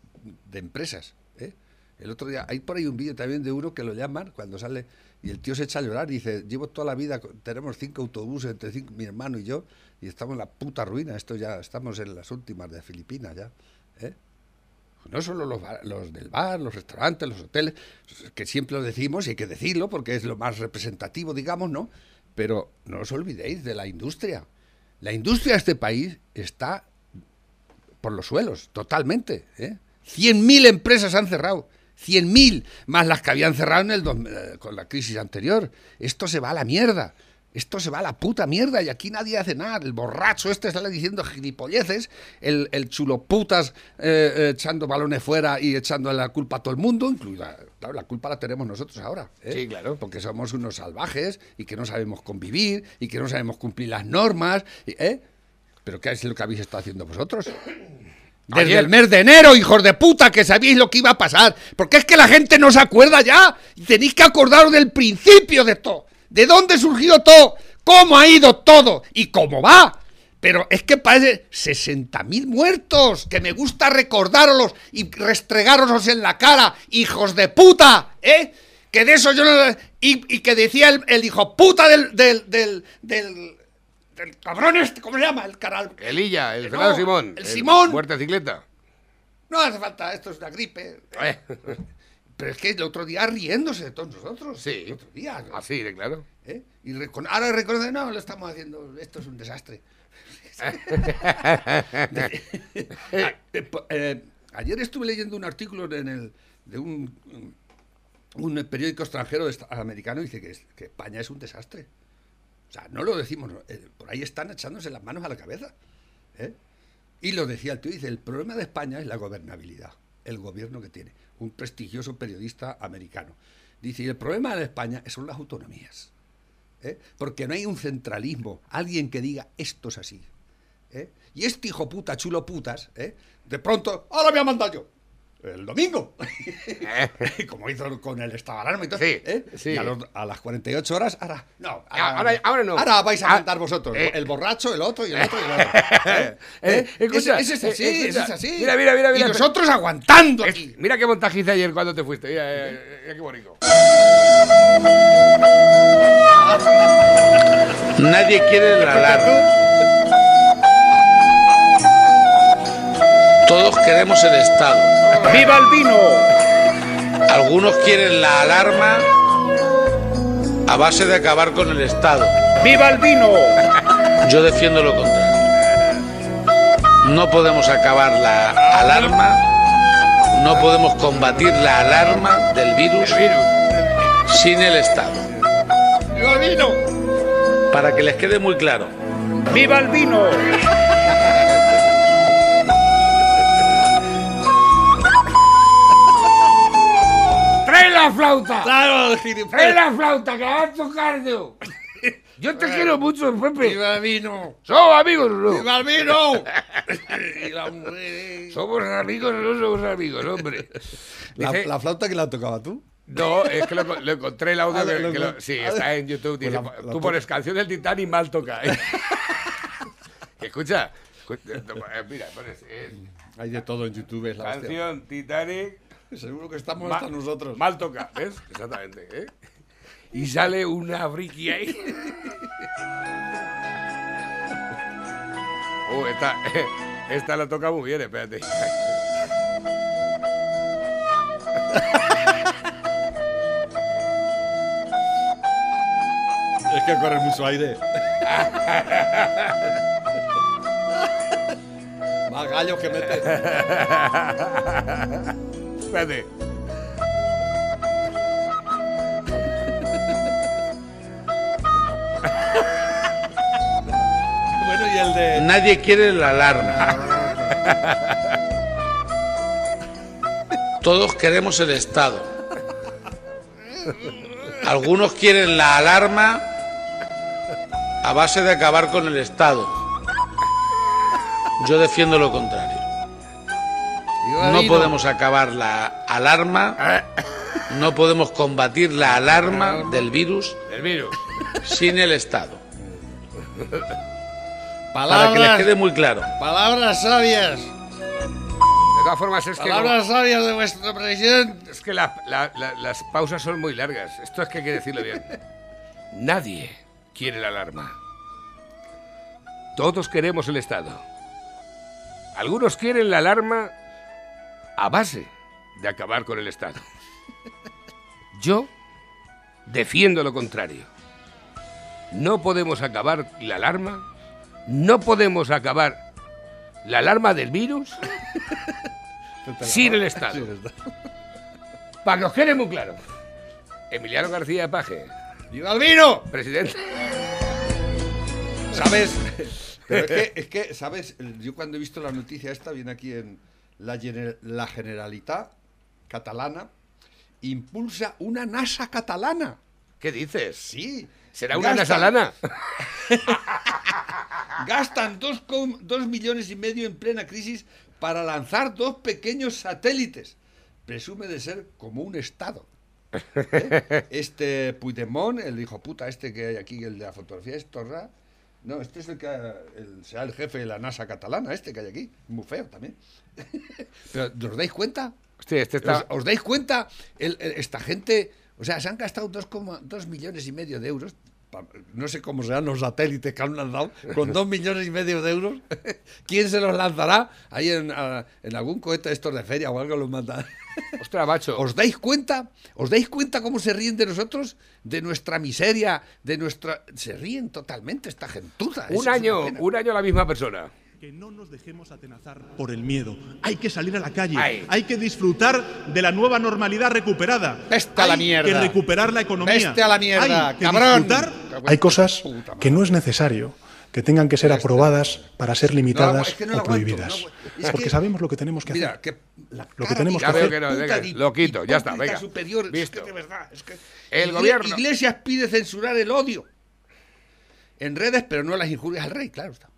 Speaker 4: de empresas. ¿eh? El otro día, hay por ahí un vídeo también de uno que lo llaman cuando sale y el tío se echa a llorar y dice, llevo toda la vida, tenemos cinco autobuses entre cinco, mi hermano y yo, y estamos en la puta ruina, esto ya, estamos en las últimas de Filipinas ya. ¿eh? No solo los, bar- los del bar, los restaurantes, los hoteles, que siempre lo decimos y hay que decirlo porque es lo más representativo, digamos, ¿no? Pero no os olvidéis de la industria. La industria de este país está por los suelos, totalmente. ¿eh? 100.000 empresas han cerrado. 100.000, más las que habían cerrado en el eh, con la crisis anterior. Esto se va a la mierda. Esto se va a la puta mierda y aquí nadie hace nada. El borracho este sale diciendo gilipolleces, el, el chulo putas eh, eh, echando balones fuera y echando la culpa a todo el mundo, incluida, claro, la culpa la tenemos nosotros ahora. ¿eh?
Speaker 3: Sí, claro.
Speaker 4: Porque somos unos salvajes y que no sabemos convivir y que no sabemos cumplir las normas. ¿eh? ¿Pero qué es lo que habéis estado haciendo vosotros? Desde
Speaker 3: Ayer-
Speaker 4: el mes de enero, hijos de puta, que sabíais lo que iba a pasar. Porque es que la gente no se acuerda ya. Tenéis que acordaros del principio de todo. ¿De dónde surgió todo? ¿Cómo ha ido todo? ¿Y cómo va? Pero es que parece 60.000 muertos, que me gusta recordároslos y restregároslos en la cara, hijos de puta, ¿eh? Que de eso yo no... Y, y que decía el, el hijo puta del, del, del, del, del cabrón este, ¿cómo se llama? El caral...
Speaker 3: Elilla, el
Speaker 4: No,
Speaker 3: Fernando Simón.
Speaker 4: el Simón.
Speaker 3: Muertecicleta.
Speaker 4: No hace falta, esto es una gripe.
Speaker 3: Eh,
Speaker 4: Pero es que el otro día riéndose de todos nosotros.
Speaker 3: Sí.
Speaker 4: El otro día. ¿no?
Speaker 3: Así de claro.
Speaker 4: ¿Eh? Y ahora reconoce, no, lo estamos haciendo, esto es un desastre. Eh, ayer estuve leyendo un artículo en el, de un, un periódico extranjero americano y dice que España es un desastre. Sea, no lo decimos, eh, por ahí están echándose las manos a la cabeza. ¿eh? Y lo decía el tío, dice, el problema de España es la gobernabilidad, el gobierno que tiene, un prestigioso periodista americano. Dice, y el problema de España son las autonomías. ¿eh? Porque no hay un centralismo, alguien que diga esto es así. ¿eh? Y este hijo puta, chulo putas, ¿eh? de pronto, ahora voy a mandar yo. El domingo. Como hizo con el estado de alarma y todo.
Speaker 3: Sí,
Speaker 4: ¿eh?
Speaker 3: sí.
Speaker 4: Y a, los- a las 48 horas, ahora. No,
Speaker 3: Ah, ahora- ahora no.
Speaker 4: Ahora vais a
Speaker 3: Ah,
Speaker 4: mandar vosotros.
Speaker 3: eh.
Speaker 4: el borracho, el otro y el otro y el otro. ¿eh?
Speaker 3: Eh,
Speaker 4: ¿Eh?
Speaker 3: escucha,
Speaker 4: ese, ese es así,
Speaker 3: eh, escucha.
Speaker 4: ese es así.
Speaker 3: Mira, mira, mira, mira.
Speaker 4: Y nosotros aguantando
Speaker 3: Es-
Speaker 4: aquí.
Speaker 3: mira qué montaje hice ayer cuando te fuiste. Mira, mira, mira qué bonito.
Speaker 2: Nadie quiere la alarma. Todos queremos el Estado. ¡Viva el vino! Algunos quieren la alarma a base de acabar con el Estado. ¡Viva el vino! Yo defiendo lo contrario. No podemos acabar la alarma, no podemos combatir la alarma del virus sin el Estado.
Speaker 4: ¡Viva el vino!
Speaker 2: Para que les quede muy claro. ¡Viva el vino!
Speaker 3: La flauta!
Speaker 4: ¡Claro, el
Speaker 3: ¡Trae
Speaker 4: gilipollas!
Speaker 3: la flauta que la vas a tocar yo! Yo te quiero mucho, Pepe.
Speaker 4: ¡Viva el vino!
Speaker 3: Somos amigos, ¿o ¿no?
Speaker 4: ¡Viva el vino! y la mujer.
Speaker 3: Somos amigos o no somos amigos, hombre.
Speaker 4: La,
Speaker 3: Dice-
Speaker 4: la flauta que la tocaba tú.
Speaker 3: No, es que lo, lo encontré el audio.
Speaker 4: Ah,
Speaker 3: que-
Speaker 4: lo-
Speaker 3: que
Speaker 4: lo-
Speaker 3: sí, está en YouTube.
Speaker 4: pues
Speaker 3: Dice,
Speaker 4: la- la
Speaker 3: tú pones canción del Titanic mal toca. Escucha, escu- eh, mira, pones eh,
Speaker 4: Hay de todo en YouTube, es la hostia.
Speaker 3: canción Titanic
Speaker 4: Seguro que estamos
Speaker 3: ma-
Speaker 4: hasta nosotros.
Speaker 3: mal toca, ¿ves? Exactamente. ¿eh? Y sale una friki ahí. Uh, esta, esta la toca muy bien, espérate.
Speaker 4: Es que corre mucho aire. Más gallos que mete.
Speaker 3: Espérate.
Speaker 4: Bueno, y el de.
Speaker 2: Nadie quiere la alarma. Todos queremos el Estado. Algunos quieren la alarma a base de acabar con el Estado. Yo defiendo lo contrario. No podemos acabar la alarma, no podemos combatir la alarma del virus
Speaker 3: El virus.
Speaker 2: sin el Estado. Para que les
Speaker 9: Palabras,
Speaker 2: quede muy claro.
Speaker 9: palabras sabias.
Speaker 3: De todas formas, es que, no-
Speaker 9: Palabras sabias de vuestro presidente.
Speaker 3: es que la- la- la- las pausas son muy largas. Esto es que hay que decirlo bien. Nadie quiere la alarma. Todos queremos el Estado. Algunos quieren la alarma a base de acabar con el Estado. Yo defiendo lo contrario. No podemos acabar la alarma, no podemos acabar la alarma del virus sin el Estado. Para que os quede muy claro. Emiliano García Paje,
Speaker 4: ¡Viva el vino!
Speaker 3: presidente.
Speaker 4: ¿Sabes? Pero es que, es que, ¿sabes? Yo cuando he visto la noticia esta, viene aquí en la, Gener- la Generalitat catalana, impulsa una NASA catalana.
Speaker 3: ¿Qué dices?
Speaker 4: Sí.
Speaker 3: ¿Será una
Speaker 4: Gastan-
Speaker 3: nasalana?
Speaker 4: Gastan dos, com- dos millones y medio en plena crisis para lanzar dos pequeños satélites. Presume de ser como un Estado. ¿Eh? Este Puigdemont, el hijo puta este que hay aquí, el de la fotografía, es Torra. No, este es el que el- será el jefe de la NASA catalana, este que hay aquí. Muy feo también. Pero, ¿os dais cuenta?
Speaker 3: Este está...
Speaker 4: ¿Os, os dais cuenta? El- el- esta gente, o sea, se han gastado 2,2 millones y medio de euros. No sé cómo serán los satélites que han lanzado con 2 millones y medio de euros. ¿Quién se los lanzará? Ahí en, a- en algún cohete estos de feria o algo los mandan.
Speaker 3: Ostras, macho.
Speaker 4: ¿Os dais cuenta? ¿Os dais cuenta cómo se ríen de nosotros? De nuestra miseria, de nuestra... Se ríen totalmente esta gentuza.
Speaker 3: Un año, un año la misma persona.
Speaker 10: Que no nos dejemos atenazar por el miedo. Hay que salir a la calle.
Speaker 3: Ay.
Speaker 10: Hay que disfrutar de la nueva normalidad recuperada.
Speaker 4: A la
Speaker 10: Hay
Speaker 4: mierda.
Speaker 10: que recuperar la economía.
Speaker 4: Vete a la mierda,
Speaker 10: Hay que
Speaker 4: cabrón.
Speaker 10: disfrutar
Speaker 11: Hay cosas que no es necesario que tengan que ser aprobadas para ser
Speaker 4: No,
Speaker 11: limitadas
Speaker 4: es que no
Speaker 11: o
Speaker 4: aguanto,
Speaker 11: prohibidas.
Speaker 4: no es
Speaker 11: Porque
Speaker 4: que-
Speaker 11: sabemos lo que tenemos que
Speaker 4: Mira,
Speaker 11: hacer.
Speaker 4: que
Speaker 11: Lo que tenemos
Speaker 4: de
Speaker 11: que hacer.
Speaker 3: venga,
Speaker 4: de
Speaker 3: lo quito, ya está, venga.
Speaker 4: superior. Es que
Speaker 3: Visto.
Speaker 4: de verdad, es que
Speaker 3: El gobierno.
Speaker 4: Iglesias pide censurar el odio en redes, pero no las injurias al rey, claro está.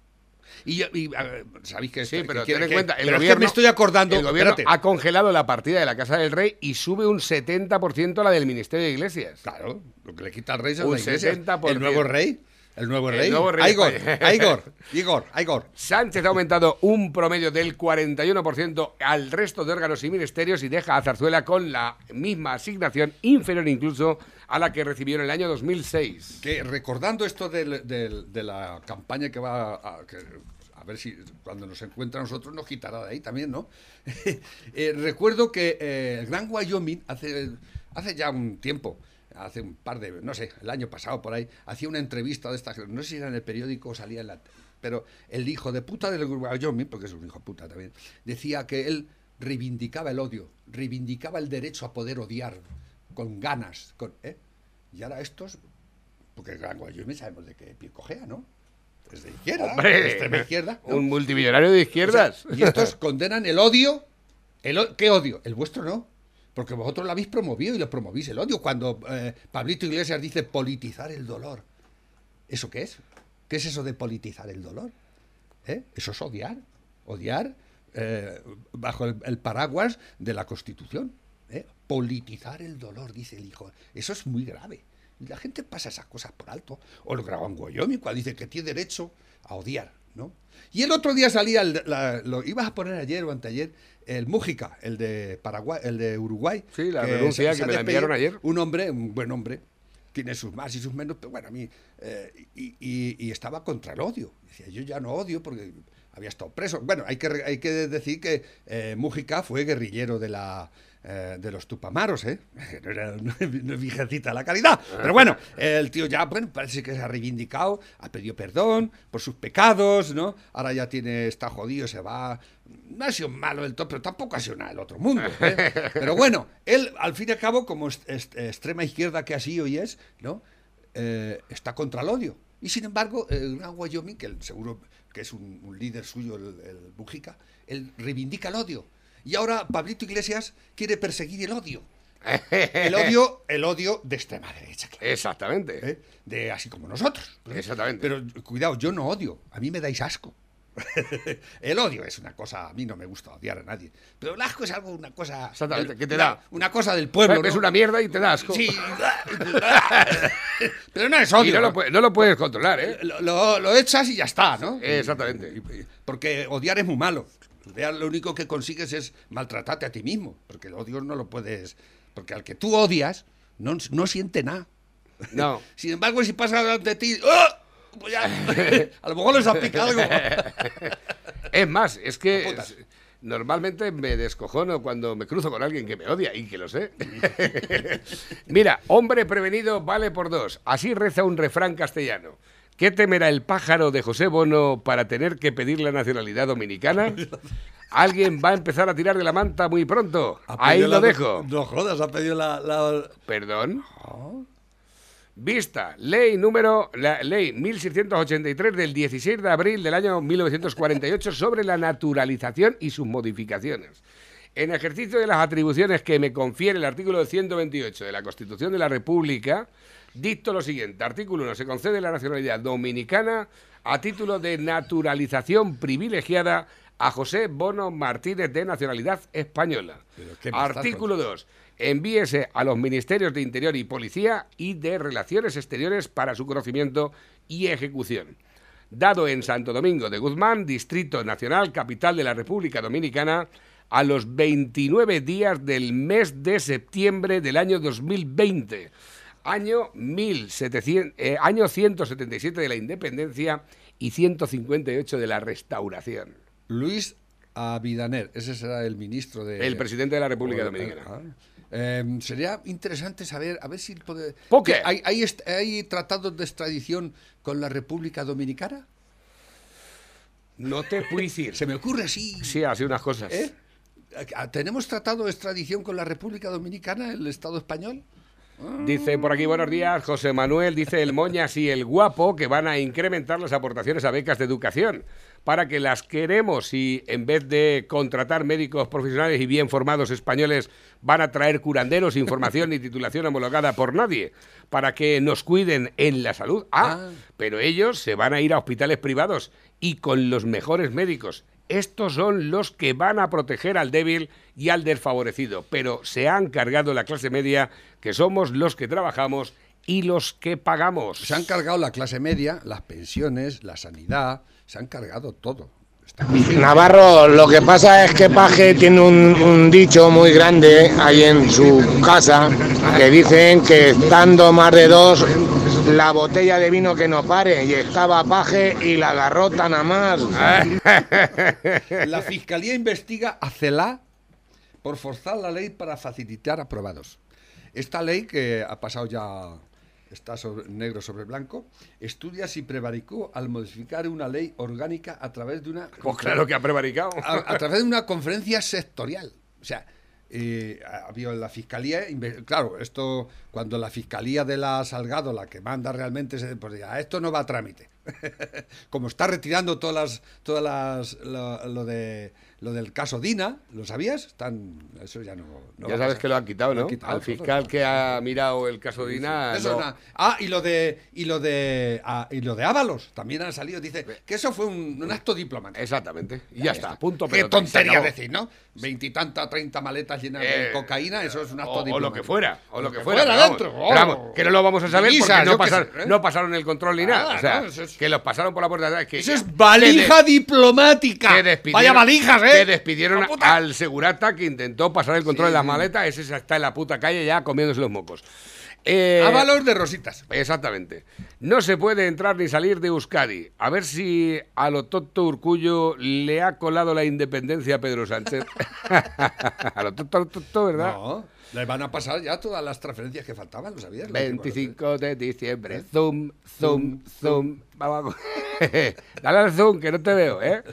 Speaker 4: Y, y, a sabéis que
Speaker 3: Sí, pero
Speaker 4: que
Speaker 3: ten en cuenta, el
Speaker 4: pero es que
Speaker 3: gobierno,
Speaker 4: me estoy acordando.
Speaker 3: el gobierno
Speaker 4: espérate.
Speaker 3: ha congelado la partida de la Casa del Rey y sube un 70% la del Ministerio de Iglesias.
Speaker 4: Claro, lo que le quita al rey es
Speaker 3: Un
Speaker 4: la iglesia.
Speaker 3: 70%.
Speaker 4: El nuevo rey. El nuevo
Speaker 3: El
Speaker 4: rey.
Speaker 3: nuevo rey
Speaker 4: Igor. Igor, Igor, Igor.
Speaker 3: Sánchez ha aumentado un promedio del 41% al resto de órganos y ministerios y deja a Zarzuela con la misma asignación, inferior incluso a la que recibió en el año 2006.
Speaker 4: Que recordando esto del- del- de la campaña que va a, que- ver si cuando nos encuentra a nosotros nos quitará de ahí también, ¿no? Eh, recuerdo que eh, el Gran Wyoming hace, hace ya un tiempo, hace un par de, no sé, el año pasado por ahí, hacía una entrevista de esta, no sé si era en el periódico o salía en la... Pero el hijo de puta del Wyoming, porque es un hijo de puta también, decía que él reivindicaba el odio, reivindicaba el derecho a poder odiar con ganas, con, ¿eh? Y ahora estos porque el Gran Wyoming sabemos de qué pie cojea, ¿no? Es de izquierda.
Speaker 3: Hombre,
Speaker 4: extrema izquierda. ¿no?
Speaker 3: Un multimillonario de izquierdas.
Speaker 4: O sea, y estos condenan el odio. El, ¿Qué odio? El vuestro no. Porque vosotros lo habéis promovido y lo promovís el odio. Cuando eh, Pablito Iglesias dice politizar el dolor. ¿Eso qué es? ¿Qué es eso de politizar el dolor? ¿Eh? Eso es odiar. Odiar eh, bajo el, el paraguas de la Constitución. Politizar el dolor, dice el hijo. Eso es muy grave. Y la gente pasa esas cosas por alto. O lo grabó en Wyoming, cuando dice que tiene derecho a odiar, ¿no? Y el otro día salía, el- la- lo ibas a poner ayer o anteayer, el Mújica, el de Paraguay, el de Uruguay.
Speaker 3: Sí, la
Speaker 4: se-
Speaker 3: que
Speaker 4: se
Speaker 3: me la enviaron ayer.
Speaker 4: Un hombre, un buen hombre, tiene sus más y sus menos, pero bueno, a mí. eh, y, y- y estaba contra el odio. Decía, yo ya no odio porque había estado preso. Bueno, hay que, hay que decir que eh, Mújica fue guerrillero de la eh, de los Tupamaros, ¿eh? No era una, la caridad. Pero bueno, el tío ya, bueno, parece que se ha reivindicado, ha pedido perdón por sus pecados, ¿no? Ahora ya tiene, está jodido, se va. No ha sido malo del todo, pero tampoco ha sido nada del otro mundo. ¿eh? Pero bueno, él, al fin y al cabo, como est- est- extrema izquierda que así hoy es, ¿no? Eh, está contra el odio. Y sin embargo, el gran Wyoming, que el- seguro que es un, un líder suyo, el, el Mujica, él reivindica el odio. Y ahora Pablito Iglesias quiere perseguir el odio. El odio, el odio de extrema derecha, claro.
Speaker 3: Exactamente.
Speaker 4: ¿eh? De así como nosotros. ¿eh?
Speaker 3: Exactamente.
Speaker 4: Pero cuidado, yo no odio, a mí me dais asco. el odio es una cosa, a mí no me gusta odiar a nadie. Pero el asco es algo, una cosa.
Speaker 3: Exactamente, ¿qué te
Speaker 4: una-
Speaker 3: da?
Speaker 4: Una cosa del pueblo.
Speaker 3: Es
Speaker 4: ¿no?
Speaker 3: una mierda y te da asco.
Speaker 4: Sí. Pero no es odio.
Speaker 3: Y no lo,
Speaker 4: ¿no?
Speaker 3: puedes, no lo puedes controlar, ¿eh?
Speaker 4: Lo, lo- lo echas y ya está, ¿no?
Speaker 3: Exactamente.
Speaker 4: Porque odiar es muy malo. Odiar lo único que consigues es maltratarte a ti mismo. Porque el odio no lo puedes. Porque al que tú odias, no, no siente nada.
Speaker 3: No.
Speaker 4: Sin embargo, si pasa delante de ti. ¡ah! Pues ya, a lo mejor les aplica algo.
Speaker 3: Es más, es que normalmente me descojono cuando me cruzo con alguien que me odia y que lo sé. Mira, hombre prevenido vale por dos. Así reza un refrán castellano. ¿Qué temerá el pájaro de José Bono para tener que pedir la nacionalidad dominicana? Alguien va a empezar a tirar de la manta muy pronto. Ahí lo
Speaker 4: la-
Speaker 3: dejo.
Speaker 4: No jodas, ha pedido la. la-
Speaker 3: ¿Perdón? Vista, ley número, la ley 1683 del 16 de abril del año 1948 sobre la naturalización y sus modificaciones. En ejercicio de las atribuciones que me confiere el artículo 128 de la Constitución de la República, dicto lo siguiente. Artículo 1. Se concede la nacionalidad dominicana a título de naturalización privilegiada a José Bono Martínez de nacionalidad española. Artículo 2. Envíese a los ministerios de Interior y Policía y de Relaciones Exteriores para su conocimiento y ejecución. Dado en Santo Domingo de Guzmán, Distrito Nacional, capital de la República Dominicana, a los 29 días del mes de septiembre del año 2020, año, 1700, eh, año 177 de la independencia y 158 de la restauración.
Speaker 4: Luis Avidaner, ese será el ministro de.
Speaker 3: El presidente de la República Dominicana.
Speaker 4: ah. Eh, sería interesante saber, a ver si puede.
Speaker 3: ¿Por qué?
Speaker 4: ¿Hay, hay, hay tratados de extradición con la República Dominicana?
Speaker 3: No te puedo decir.
Speaker 4: Se me ocurre así.
Speaker 3: Sí, así unas cosas.
Speaker 4: ¿Eh? ¿Tenemos tratado de extradición con la República Dominicana, el Estado español?
Speaker 3: Dice por aquí, buenos días, José Manuel, dice el Moñas y el Guapo que van a incrementar las aportaciones a becas de educación para que las queremos y en vez de contratar médicos profesionales y bien formados españoles van a traer curanderos sin formación ni titulación homologada por nadie para que nos cuiden en la salud. Ah, pero ellos se van a ir a hospitales privados y con los mejores médicos. Estos son los que van a proteger al débil y al desfavorecido, pero se han cargado la clase media, que somos los que trabajamos y los que pagamos.
Speaker 4: Se han cargado la clase media, las pensiones, la sanidad, se han cargado todo.
Speaker 12: Navarro, lo que pasa es que Paje tiene un, un dicho muy grande ahí en su casa que dicen que estando más de dos, la botella de vino que no pare. Y estaba Paje y la garrota nada más.
Speaker 4: La Fiscalía investiga a CELA por forzar la ley para facilitar aprobados. Esta ley que ha pasado ya, está sobre- negro sobre blanco, estudia si prevaricó al modificar una ley orgánica a través de una...
Speaker 3: Pues claro que ha prevaricado.
Speaker 4: A, a través de una conferencia sectorial. O sea, eh, ha habido la fiscalía, claro, esto cuando la fiscalía de la Salgado, la que manda realmente, se, pues ya, esto no va a trámite. Como está retirando todas las, todas las, lo de lo del caso Dina, ¿lo sabías? Están, eso ya no. no
Speaker 3: ya sabes que lo han quitado, ¿no?
Speaker 4: han quitado
Speaker 3: Al
Speaker 4: todo.
Speaker 3: fiscal que ha mirado el caso Dina.
Speaker 4: Eso
Speaker 3: no.
Speaker 4: na- Ah, y lo de y lo de ah, y lo de Ábalos también han salido. Dice que eso fue un, un acto diplomático.
Speaker 3: Exactamente. Y ya, está. Punto
Speaker 4: Qué tontería decir, ¿no? Veintitanta, treinta maletas llenas
Speaker 3: Eh,
Speaker 4: de cocaína, eso es un acto
Speaker 3: O, o
Speaker 4: diplomático.
Speaker 3: lo que fuera, o lo que
Speaker 4: que
Speaker 3: fuera.
Speaker 4: fuera
Speaker 3: pero vamos, que no lo vamos a saber porque no,
Speaker 4: yo qué
Speaker 3: pasaron,
Speaker 4: sé, ¿eh?
Speaker 3: no pasaron el control ni nada.
Speaker 4: Ah,
Speaker 3: o sea,
Speaker 4: es-
Speaker 3: que los pasaron por la puerta de atrás. Que,
Speaker 4: Eso es valija diplomática. Vaya valijas, ¿eh?
Speaker 3: Que despidieron al segurata que intentó pasar el control
Speaker 4: Sí,
Speaker 3: de las maletas. Ese está en la puta calle ya comiéndose los mocos. Eh,
Speaker 4: Ábalos de rositas.
Speaker 3: Exactamente. No se puede entrar ni salir de Euskadi. A ver si a lo tonto Urcullo le ha colado la independencia a Pedro Sánchez. a lo tonto, tonto, ¿verdad?
Speaker 4: No, le van a pasar ya todas las transferencias que faltaban, ¿lo sabías?
Speaker 3: 25 de diciembre. Zoom, zoom, zoom. Vamos a- Dale al zoom, que no te veo, ¿eh?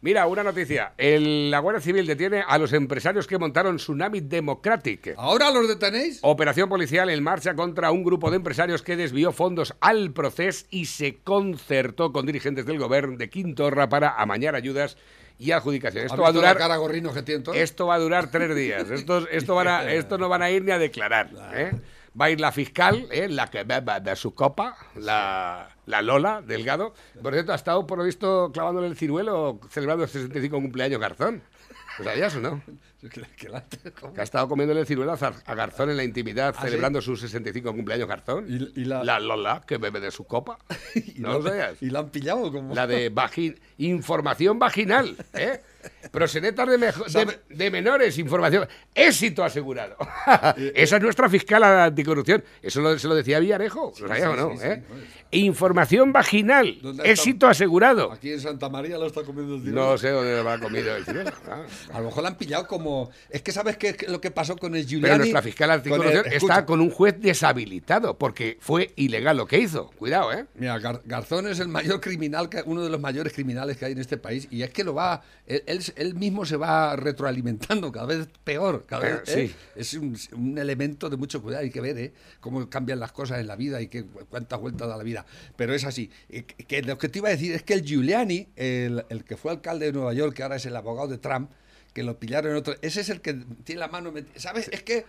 Speaker 3: Mira, una noticia. El- la Guardia Civil detiene a los empresarios que montaron Tsunami Democratic.
Speaker 4: ¿Ahora los detenéis?
Speaker 3: Operación policial en marcha contra un grupo de empresarios que desvió fondos al proceso y se concertó con dirigentes del gobierno de Quintorra para amañar ayudas y adjudicación. Esto
Speaker 4: ¿Has
Speaker 3: va a durar
Speaker 4: cara que
Speaker 3: esto va a durar tres días. Estos, esto, van a- esto no van a ir ni a declarar. ¿eh? Va a ir la fiscal, ¿eh? la que beba de su copa, la, la Lola Delgado. Por cierto, ha estado, por lo visto, clavándole el ciruelo celebrando el 65 cumpleaños Garzón. ¿Lo sabías o no?
Speaker 4: Que
Speaker 3: ha estado comiéndole el ciruelo a Garzón en la intimidad,
Speaker 4: ¿Ah,
Speaker 3: celebrando sus 65 cumpleaños Garzón.
Speaker 4: ¿Y- y la-
Speaker 3: Lola, que bebe de su copa.
Speaker 4: ¿Y
Speaker 3: ¿No lo
Speaker 4: la-
Speaker 3: sabías?
Speaker 4: ¿Y la han pillado como?
Speaker 3: La de vagin información vaginal, ¿eh? Prosenetas de, mejo- de, de menores, información. Éxito asegurado. Esa es nuestra fiscal anticorrupción. Eso lo, se lo decía Villarejo, ¿lo sabías
Speaker 4: sí,
Speaker 3: o no?
Speaker 4: sí, sí,
Speaker 3: ¿eh? Información vaginal. Éxito asegurado.
Speaker 4: Aquí en Santa María lo está comiendo el ciruelo.
Speaker 3: No sé dónde lo ha comido el ciruelo. Ah.
Speaker 4: A lo mejor la han pillado como. Es que sabes qué es lo que pasó con el Giuliani.
Speaker 3: Pero nuestra fiscal está con un juez deshabilitado porque fue ilegal lo que hizo. Cuidado, ¿eh?
Speaker 4: Mira, Gar- Garzón es el mayor criminal, que, uno de los mayores criminales que hay en este país y es que lo va, él, él, él mismo se va retroalimentando cada vez peor, cada vez,
Speaker 3: Eh,
Speaker 4: ¿eh?
Speaker 3: sí.
Speaker 4: Es un, un elemento de mucho cuidado, hay que ver ¿eh? cómo cambian las cosas en la vida y qué, cuántas vueltas da la vida. Pero es así. Eh, Que lo que te iba a decir es que el Giuliani, el, el que fue alcalde de Nueva York, que ahora es el abogado de Trump, que lo pillaron en otro, ese es el que tiene la mano, metida- ¿sabes? Es que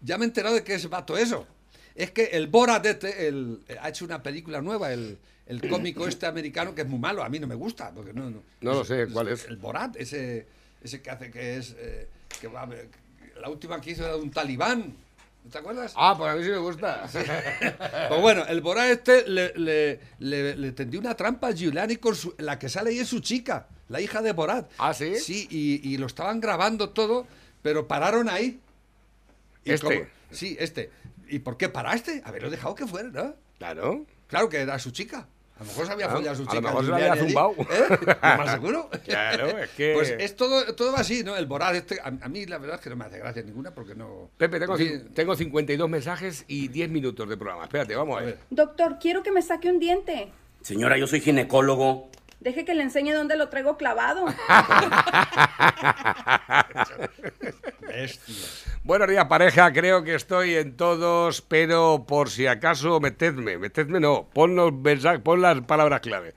Speaker 4: ya me he enterado de que es vato eso. Es que el Borat este, el- ha hecho una película nueva, el, el cómico este americano, que es muy malo, a mí no me gusta. Porque no, no,
Speaker 3: No lo sé, ¿cuál es?
Speaker 4: El Borat, ese, ese que hace que es... eh, que va, la última que hizo era de un talibán. ¿No te acuerdas?
Speaker 3: Ah, pues a mí sí me gusta.
Speaker 4: Pues bueno, el Borat este le, le, le- le tendió una trampa a Giuliani con su, la que sale ahí es su chica, la hija de Borat.
Speaker 3: ¿Ah, sí?
Speaker 4: Sí, y, y lo estaban grabando todo, pero pararon ahí. Y
Speaker 3: Este.
Speaker 4: como- sí, este. ¿Y por qué paraste? Haberlo dejado que fuera, ¿no?
Speaker 3: Claro.
Speaker 4: Claro que era su chica. A lo mejor se había
Speaker 3: Claro,
Speaker 4: follado a su
Speaker 3: a
Speaker 4: chica.
Speaker 3: lo mejor se la había
Speaker 4: allí,
Speaker 3: zumbao.
Speaker 4: ¿eh? Más seguro.
Speaker 3: Claro, es que-
Speaker 4: Pues es todo, todo así, ¿no? El Borat este, a, a mí la verdad es que no me hace gracia ninguna porque no...
Speaker 3: Pepe, tengo,
Speaker 4: fin,
Speaker 3: tengo 52 mensajes y 10 minutos de programa. Espérate, vamos a ver.
Speaker 13: Doctor, quiero que me saque un diente.
Speaker 14: Señora, yo soy ginecólogo.
Speaker 13: Deje que le enseñe dónde lo traigo clavado.
Speaker 3: Buenos días, pareja. Creo que estoy en todos, pero por si acaso, metedme. Metedme no. Pon, los mensajes, pon las palabras clave.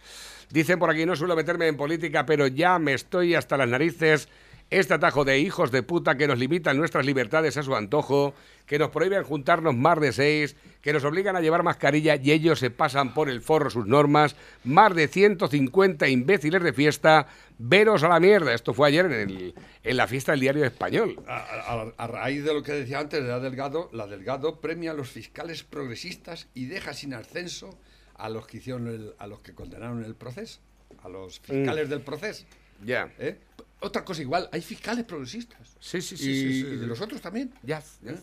Speaker 3: Dicen por aquí, no suelo meterme en política, pero ya me estoy hasta las narices. Este atajo de hijos de puta que nos limitan nuestras libertades a su antojo, que nos prohíben juntarnos más de seis, que nos obligan a llevar mascarilla y ellos se pasan por el forro sus normas, más de 150 imbéciles de fiesta, veros a la mierda. Esto fue ayer en, el- en la fiesta del diario español.
Speaker 4: A, a- a raíz de lo que decía antes de la Delgado, la Delgado premia a los fiscales progresistas y deja sin ascenso a los que hicieron el- a los que condenaron el proceso, a los fiscales del proceso.
Speaker 3: Ya.
Speaker 4: ¿eh? Otra cosa igual, hay fiscales progresistas.
Speaker 3: Sí, sí,
Speaker 4: y,
Speaker 3: sí, sí, sí,
Speaker 4: y de
Speaker 3: sí.
Speaker 4: los otros también.
Speaker 3: Ya,
Speaker 4: ¿eh?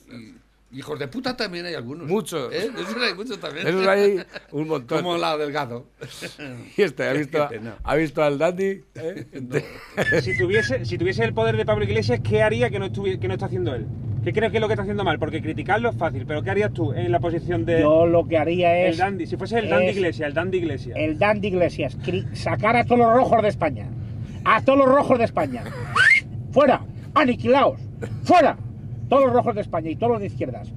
Speaker 4: Y hijos de puta también hay algunos.
Speaker 3: Muchos.
Speaker 4: ¿eh? De esos hay muchos también.
Speaker 3: Esos hay un montón.
Speaker 4: Como la Delgado.
Speaker 3: Y este, ¿ha visto. ¿ha visto al Dandy? ¿Eh?
Speaker 15: Si tuviese, si tuviese el poder de Pablo Iglesias, ¿qué haría que no, estuvi- que no está haciendo él? ¿Qué crees que es lo que está haciendo mal? Porque criticarlo es fácil, pero ¿qué harías tú en la posición de.
Speaker 16: Yo lo que haría es.
Speaker 15: El dandy, si fuese el dandy
Speaker 16: es-
Speaker 15: Iglesias, el dandy Iglesias.
Speaker 16: El Dandy Iglesias. Sacar a todos los rojos de España. A todos los rojos de España. ¡Fuera! ¡Aniquilaos! ¡Fuera! Todos los rojos de España y todos los de izquierdas.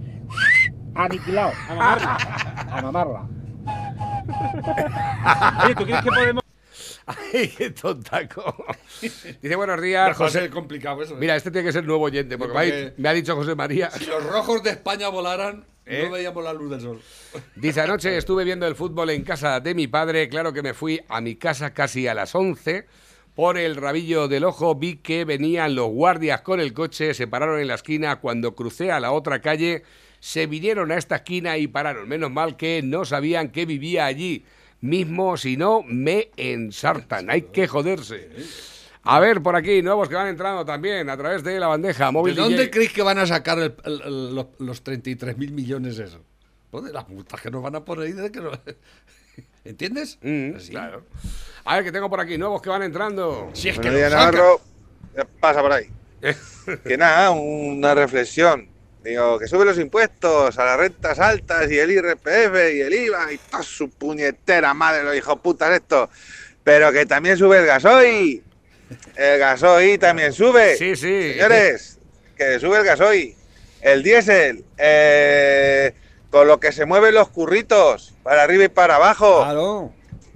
Speaker 16: ¡Aniquilaos!
Speaker 15: A mamarla.
Speaker 16: A mamarla.
Speaker 15: Oye, ¿tú crees que podemos.?
Speaker 3: ¡Ay, qué tontaco! Dice, buenos días,
Speaker 4: José,
Speaker 3: José.
Speaker 4: es complicado eso. ¿eh?
Speaker 3: Mira, este tiene que ser nuevo oyente, porque, me ha-
Speaker 4: porque-
Speaker 3: me ha dicho José María.
Speaker 4: Si los rojos de España volaran,
Speaker 3: ¿Eh?
Speaker 4: no veíamos la luz del sol.
Speaker 3: Dice, anoche estuve viendo el fútbol en casa de mi padre. Claro que me fui a mi casa casi a las 11. Por el rabillo del ojo vi que venían los guardias con el coche, se pararon en la esquina. Cuando crucé a la otra calle, se vinieron a esta esquina y pararon. Menos mal que no sabían que vivía allí mismo, si no, me ensartan. Hay que joderse. A ver, por aquí, nuevos que van entrando también a través de la bandeja móvil.
Speaker 4: ¿De dónde
Speaker 3: DJ.
Speaker 4: creéis que van a sacar el- el- el- los, los 33 mil millones eso? Joder, las multas que nos van a poner ahí de que no... ¿Entiendes?
Speaker 3: Mm,
Speaker 4: Así.
Speaker 3: claro. A ver, que tengo por aquí nuevos que van entrando.
Speaker 4: Si es
Speaker 17: Buenos días, Navarro. ¿Qué pasa por ahí? que nada, una reflexión. Digo, que sube los impuestos a las rentas altas y el IRPF y el IVA y toda su puñetera madre, los hijos putas esto. Pero que también sube el gasoil. El gasoil también sube.
Speaker 3: Sí, sí.
Speaker 17: Señores, que sube el gasoil. El diésel. eh, con lo que se mueven los curritos para arriba y para abajo.
Speaker 4: Claro.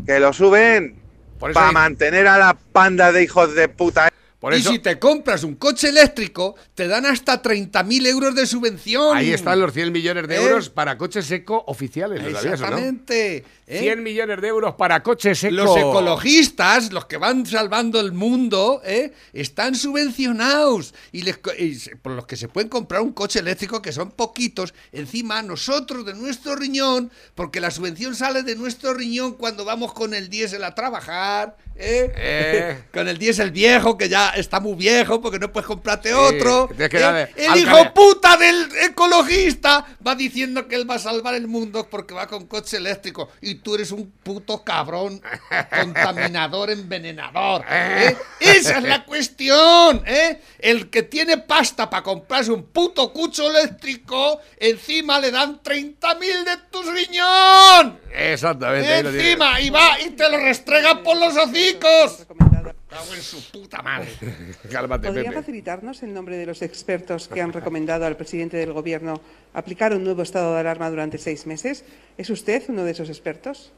Speaker 17: Que lo suben. Para
Speaker 3: hay-
Speaker 17: mantener a la panda de hijos de puta.
Speaker 3: Por
Speaker 4: y si te compras un coche eléctrico, te dan hasta 30.000 euros de subvención.
Speaker 3: Ahí están los 100 millones de
Speaker 4: ¿Eh?
Speaker 3: euros para coches seco oficiales. ¿lo sabías o no?
Speaker 4: Exactamente. ¿eh?
Speaker 3: 100 millones de euros para coches seco.
Speaker 4: Los ecologistas, los que van salvando el mundo, ¿eh? están subvencionados. Y, les y por los que se pueden comprar un coche eléctrico, que son poquitos, encima nosotros de nuestro riñón, porque la subvención sale de nuestro riñón cuando vamos con el diésel a trabajar. ¿eh?
Speaker 3: Eh.
Speaker 4: con el diésel viejo, que ya está muy viejo, porque no puedes comprarte otro. El
Speaker 3: al
Speaker 4: hijo puta del ecologista va diciendo que él va a salvar el mundo porque va con coche eléctrico y tú eres un puto cabrón contaminador envenenador. ¿eh? Esa es la cuestión. ¿eh? El que tiene pasta para comprarse un puto cucho eléctrico, encima le dan 30.000 de tu riñón.
Speaker 3: Exactamente.
Speaker 4: Encima, y va y te lo restrega por los hocicos. Cago en su puta madre.
Speaker 3: Cálmate,
Speaker 18: ¿Podría
Speaker 3: Pepe.
Speaker 18: facilitarnos el nombre de los expertos que han recomendado al presidente del Gobierno aplicar un nuevo estado de alarma durante seis meses? ¿Es usted uno de esos expertos?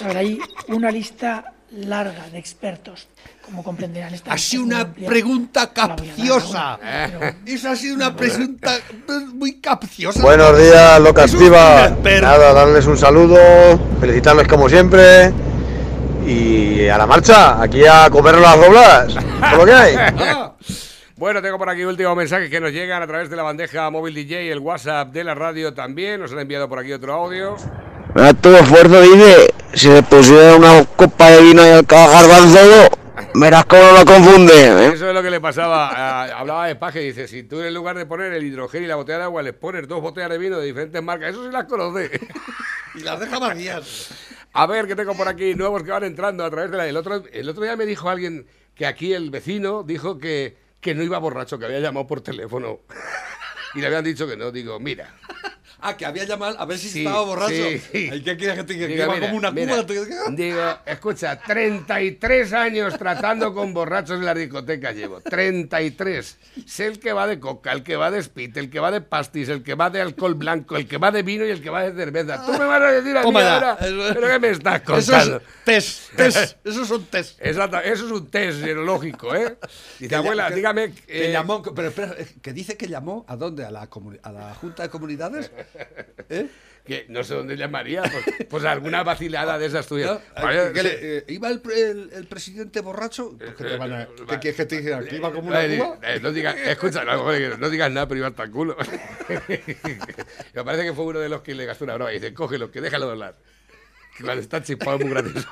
Speaker 19: A ver, hay una lista larga de expertos, como comprenderán. Esta
Speaker 4: Ha sido una
Speaker 19: amplia.
Speaker 4: pregunta capciosa.
Speaker 19: ahora, pero-
Speaker 4: Esa ha sido una pregunta muy capciosa.
Speaker 20: Buenos días, locas. Nada, darles un saludo, felicitarles como siempre. Y a la marcha, aquí a comer las doblas. Lo que hay.
Speaker 3: Bueno, tengo por aquí últimos mensajes que nos llegan a través de la bandeja móvil DJ, el WhatsApp de la radio también. Nos han enviado por aquí otro audio.
Speaker 21: A todo esfuerzo, dice, si le pusiera una copa de vino y al garbanzo, verás cómo lo confunde. ¿eh?
Speaker 3: Eso es lo que le pasaba. a- hablaba de Paje, dice, si tú en lugar de poner el hidrogel y la botella de agua, le pones dos botellas de vino de diferentes marcas, eso sí las conoce.
Speaker 4: Y las deja vacías.
Speaker 3: A ver, ¿qué tengo por aquí? Nuevos que van entrando a través de la... El otro, el otro día me dijo alguien que aquí el vecino dijo que, que no iba borracho, que había llamado por teléfono. Y le habían dicho que no. Digo, mira,
Speaker 4: Ah, que había llamado a ver si
Speaker 3: Sí,
Speaker 4: estaba borracho.
Speaker 3: sí, sí.
Speaker 4: Ay, ¿Qué quieres que te diga? Que
Speaker 3: Digo, mira,
Speaker 4: como una
Speaker 3: mira,
Speaker 4: cuba.
Speaker 3: Digo, escucha, 33 años tratando con borrachos en la discoteca llevo. 33. Sé el que va de coca, el que va de spit, el que va de pastis, el que va de alcohol blanco, el que va de vino y el que va de cerveza. Tú me vas a decir a mí ahora,
Speaker 4: Eso-
Speaker 3: ¿pero qué me estás
Speaker 4: Eso es
Speaker 3: contando?
Speaker 4: test, test. Esos son test.
Speaker 3: Exacto, eso es un test serológico, ¿eh? Dice, abuela,
Speaker 4: que-
Speaker 3: dígame...
Speaker 4: Que
Speaker 3: eh,
Speaker 4: llamó, pero espera, eh, que dice que llamó a dónde? ¿A la, a la Junta de Comunidades? ¿Eh?
Speaker 3: que no sé dónde llamaría, pues, pues alguna vacilada de esas tuyas.
Speaker 4: ¿No?
Speaker 3: Vaya,
Speaker 4: Eh, que le- eh, ¿Iba el, el- el presidente borracho? Pues que te van a- ¿Qué quieres que te diga? ¿Que iba como una
Speaker 3: Eh,
Speaker 4: cuba?
Speaker 3: eh, no digas, escucha, no, no digas nada, pero iba hasta el culo. Me parece que fue uno de los que le gastó una broma y dice, cógelo, que déjalo hablar. Que cuando está chispado es muy gracioso.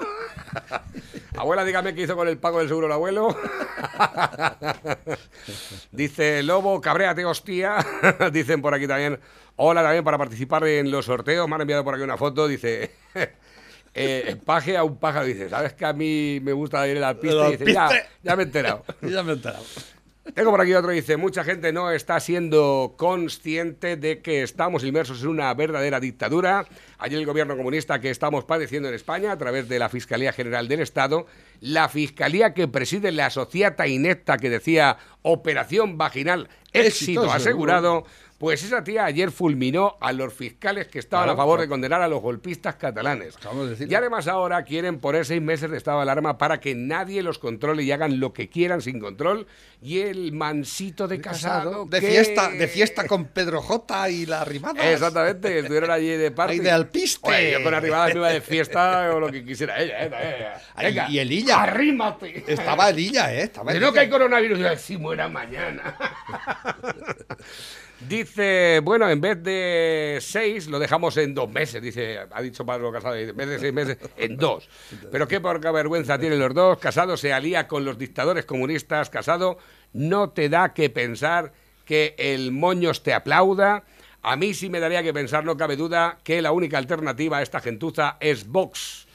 Speaker 3: Abuela, dígame qué hizo con el pago del seguro el abuelo. Dice Lobo, cabréate, hostia. Dicen por aquí también. Hola también para participar en los sorteos. Me han enviado por aquí una foto. Dice. Eh, paje a un pájaro. Dice, ¿sabes que a mí me gusta ir a la pista? Y dice, ya,
Speaker 4: pista.
Speaker 3: ya me he enterado.
Speaker 4: Ya me he enterado.
Speaker 3: Tengo por aquí otro, dice, mucha gente no está siendo consciente de que estamos inmersos en una verdadera dictadura. Allí el gobierno comunista que estamos padeciendo en España a través de la Fiscalía General del Estado, la Fiscalía que preside la sociata inepta que decía Operación Vaginal, éxito
Speaker 4: Éxito,
Speaker 3: asegurado, pues esa tía ayer fulminó a los fiscales que estaban
Speaker 4: Claro,
Speaker 3: a favor
Speaker 4: claro.
Speaker 3: de condenar a los golpistas catalanes.
Speaker 4: De.
Speaker 3: Y además ahora quieren poner seis meses de estado de alarma para que nadie los controle y hagan lo que quieran sin control. Y el mansito de casado.
Speaker 4: De
Speaker 3: que-
Speaker 4: fiesta, de fiesta con Pedro J y la rimada.
Speaker 3: Exactamente, estuvieron allí de parte.
Speaker 4: Ahí de alpiste.
Speaker 3: Oye, yo con arribada me iba de fiesta o lo que quisiera. Ella, ella, ella. Venga,
Speaker 4: y el Illa.
Speaker 3: Arrímate.
Speaker 4: Estaba el Illa, ¿eh? Estaba
Speaker 3: no que hay coronavirus, yo si muera mañana. Dice, bueno, en vez de seis, lo dejamos en dos meses, dice, ha dicho Pablo Casado, en vez de seis meses, en dos. Pero qué poca vergüenza tienen los dos. Casado se alía con los dictadores comunistas. Casado no te da que pensar que el moños te aplauda. A mí sí me daría que pensar, no cabe duda, que la única alternativa a esta gentuza es Vox.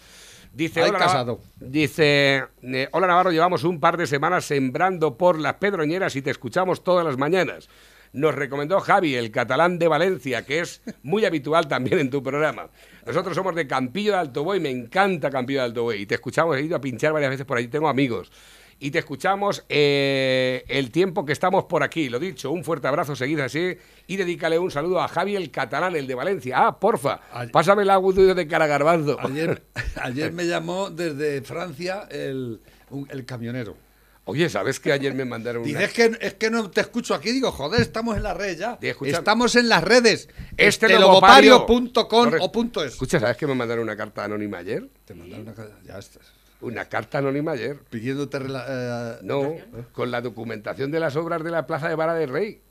Speaker 3: Dice,
Speaker 4: Ay,
Speaker 3: hola. Navarro, dice, eh, hola Navarro, llevamos un par de semanas sembrando por las pedroñeras y te escuchamos todas las mañanas. Nos recomendó Javi, el catalán de Valencia, que es muy habitual también en tu programa. Nosotros somos de Campillo de Alto Buey, me encanta Campillo de Alto Buey, y te escuchamos, he ido a pinchar varias veces por allí, tengo amigos. Y te escuchamos eh, el tiempo que estamos por aquí. Lo dicho, un fuerte abrazo, seguid así. Y dedícale un saludo a Javi, el catalán, el de Valencia. Ah, porfa, pásame el audio de cara garbanzo.
Speaker 4: Ayer, ayer me llamó desde Francia el, el camionero.
Speaker 3: Oye, ¿sabes que ayer me mandaron una...
Speaker 4: Dice, es que, es que no te escucho aquí. Digo, joder, estamos en la red ya. Estamos en las redes.
Speaker 3: Este
Speaker 4: Estelobopario.com
Speaker 3: Correcto.
Speaker 4: o punto es.
Speaker 3: Escucha, ¿sabes que me mandaron una carta anónima ayer?
Speaker 4: Te mandaron una ca- ya estás.
Speaker 3: Una carta anónima ayer.
Speaker 4: Pidiéndote... eh,
Speaker 3: No, con la documentación de las obras de la Plaza de Vara del Rey.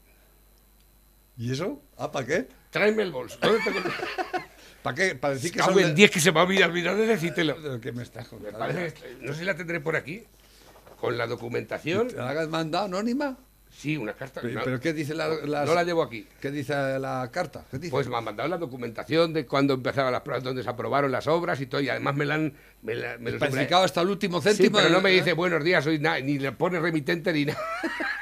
Speaker 4: ¿Y eso? ¿Ah, para qué?
Speaker 3: Tráeme el bolso. ¿Dónde tengo el-
Speaker 4: ¿Para qué? Para decir que
Speaker 3: Cago
Speaker 4: son
Speaker 3: en
Speaker 4: de-
Speaker 3: 10 que se me ha olvidado, olvidado de decírtelo.
Speaker 4: ¿De qué me estás
Speaker 3: que- no sé si la tendré por aquí. Con la documentación.
Speaker 4: ¿Te la has mandado anónima?
Speaker 3: Sí, una carta.
Speaker 4: ¿Pero, pero qué dice la, las-
Speaker 3: no la llevo aquí.
Speaker 4: ¿Qué dice la carta? ¿Qué dice?
Speaker 3: Pues me han mandado la documentación de cuando empezaban las pruebas, donde se aprobaron las obras y todo, y además me la han... Me la, me lo
Speaker 4: hasta el último
Speaker 3: Sí,
Speaker 4: céntimo.
Speaker 3: pero no me
Speaker 4: ¿eh?
Speaker 3: dice buenos días, soy na- ni le pone remitente ni nada.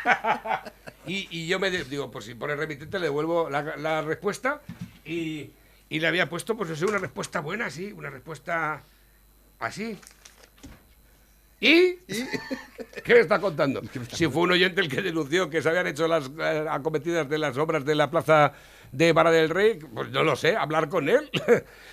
Speaker 3: y, y yo me de- digo, pues si pone remitente le devuelvo la, la respuesta y, y le había puesto, pues no sé, una respuesta buena, sí, una respuesta así. ¿Y? ¿Qué me está contando? Si fue un oyente el que denunció que se habían hecho las eh, acometidas de las obras de la plaza de Vara del Rey, pues no lo sé, hablar con él.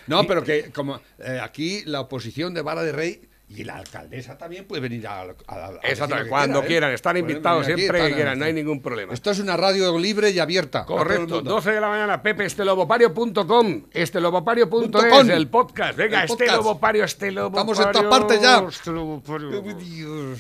Speaker 4: No, pero que como eh, aquí la oposición de Vara de Rey y la alcaldesa también puede venir a, a, a decir
Speaker 3: Exactamente, cuando
Speaker 4: quiera, ¿eh?
Speaker 3: quieran, están invitados
Speaker 4: aquí,
Speaker 3: siempre que quieran, no hay ningún problema.
Speaker 4: Esto es una radio libre y abierta.
Speaker 3: Correcto,
Speaker 4: mundo.
Speaker 3: 12 de la mañana, Pepe, estelobopario.com, estelobopario.es, el podcast. Venga,
Speaker 4: El podcast.
Speaker 3: estelobopario, estelobopario.
Speaker 4: Estamos en todas partes ya. Dios.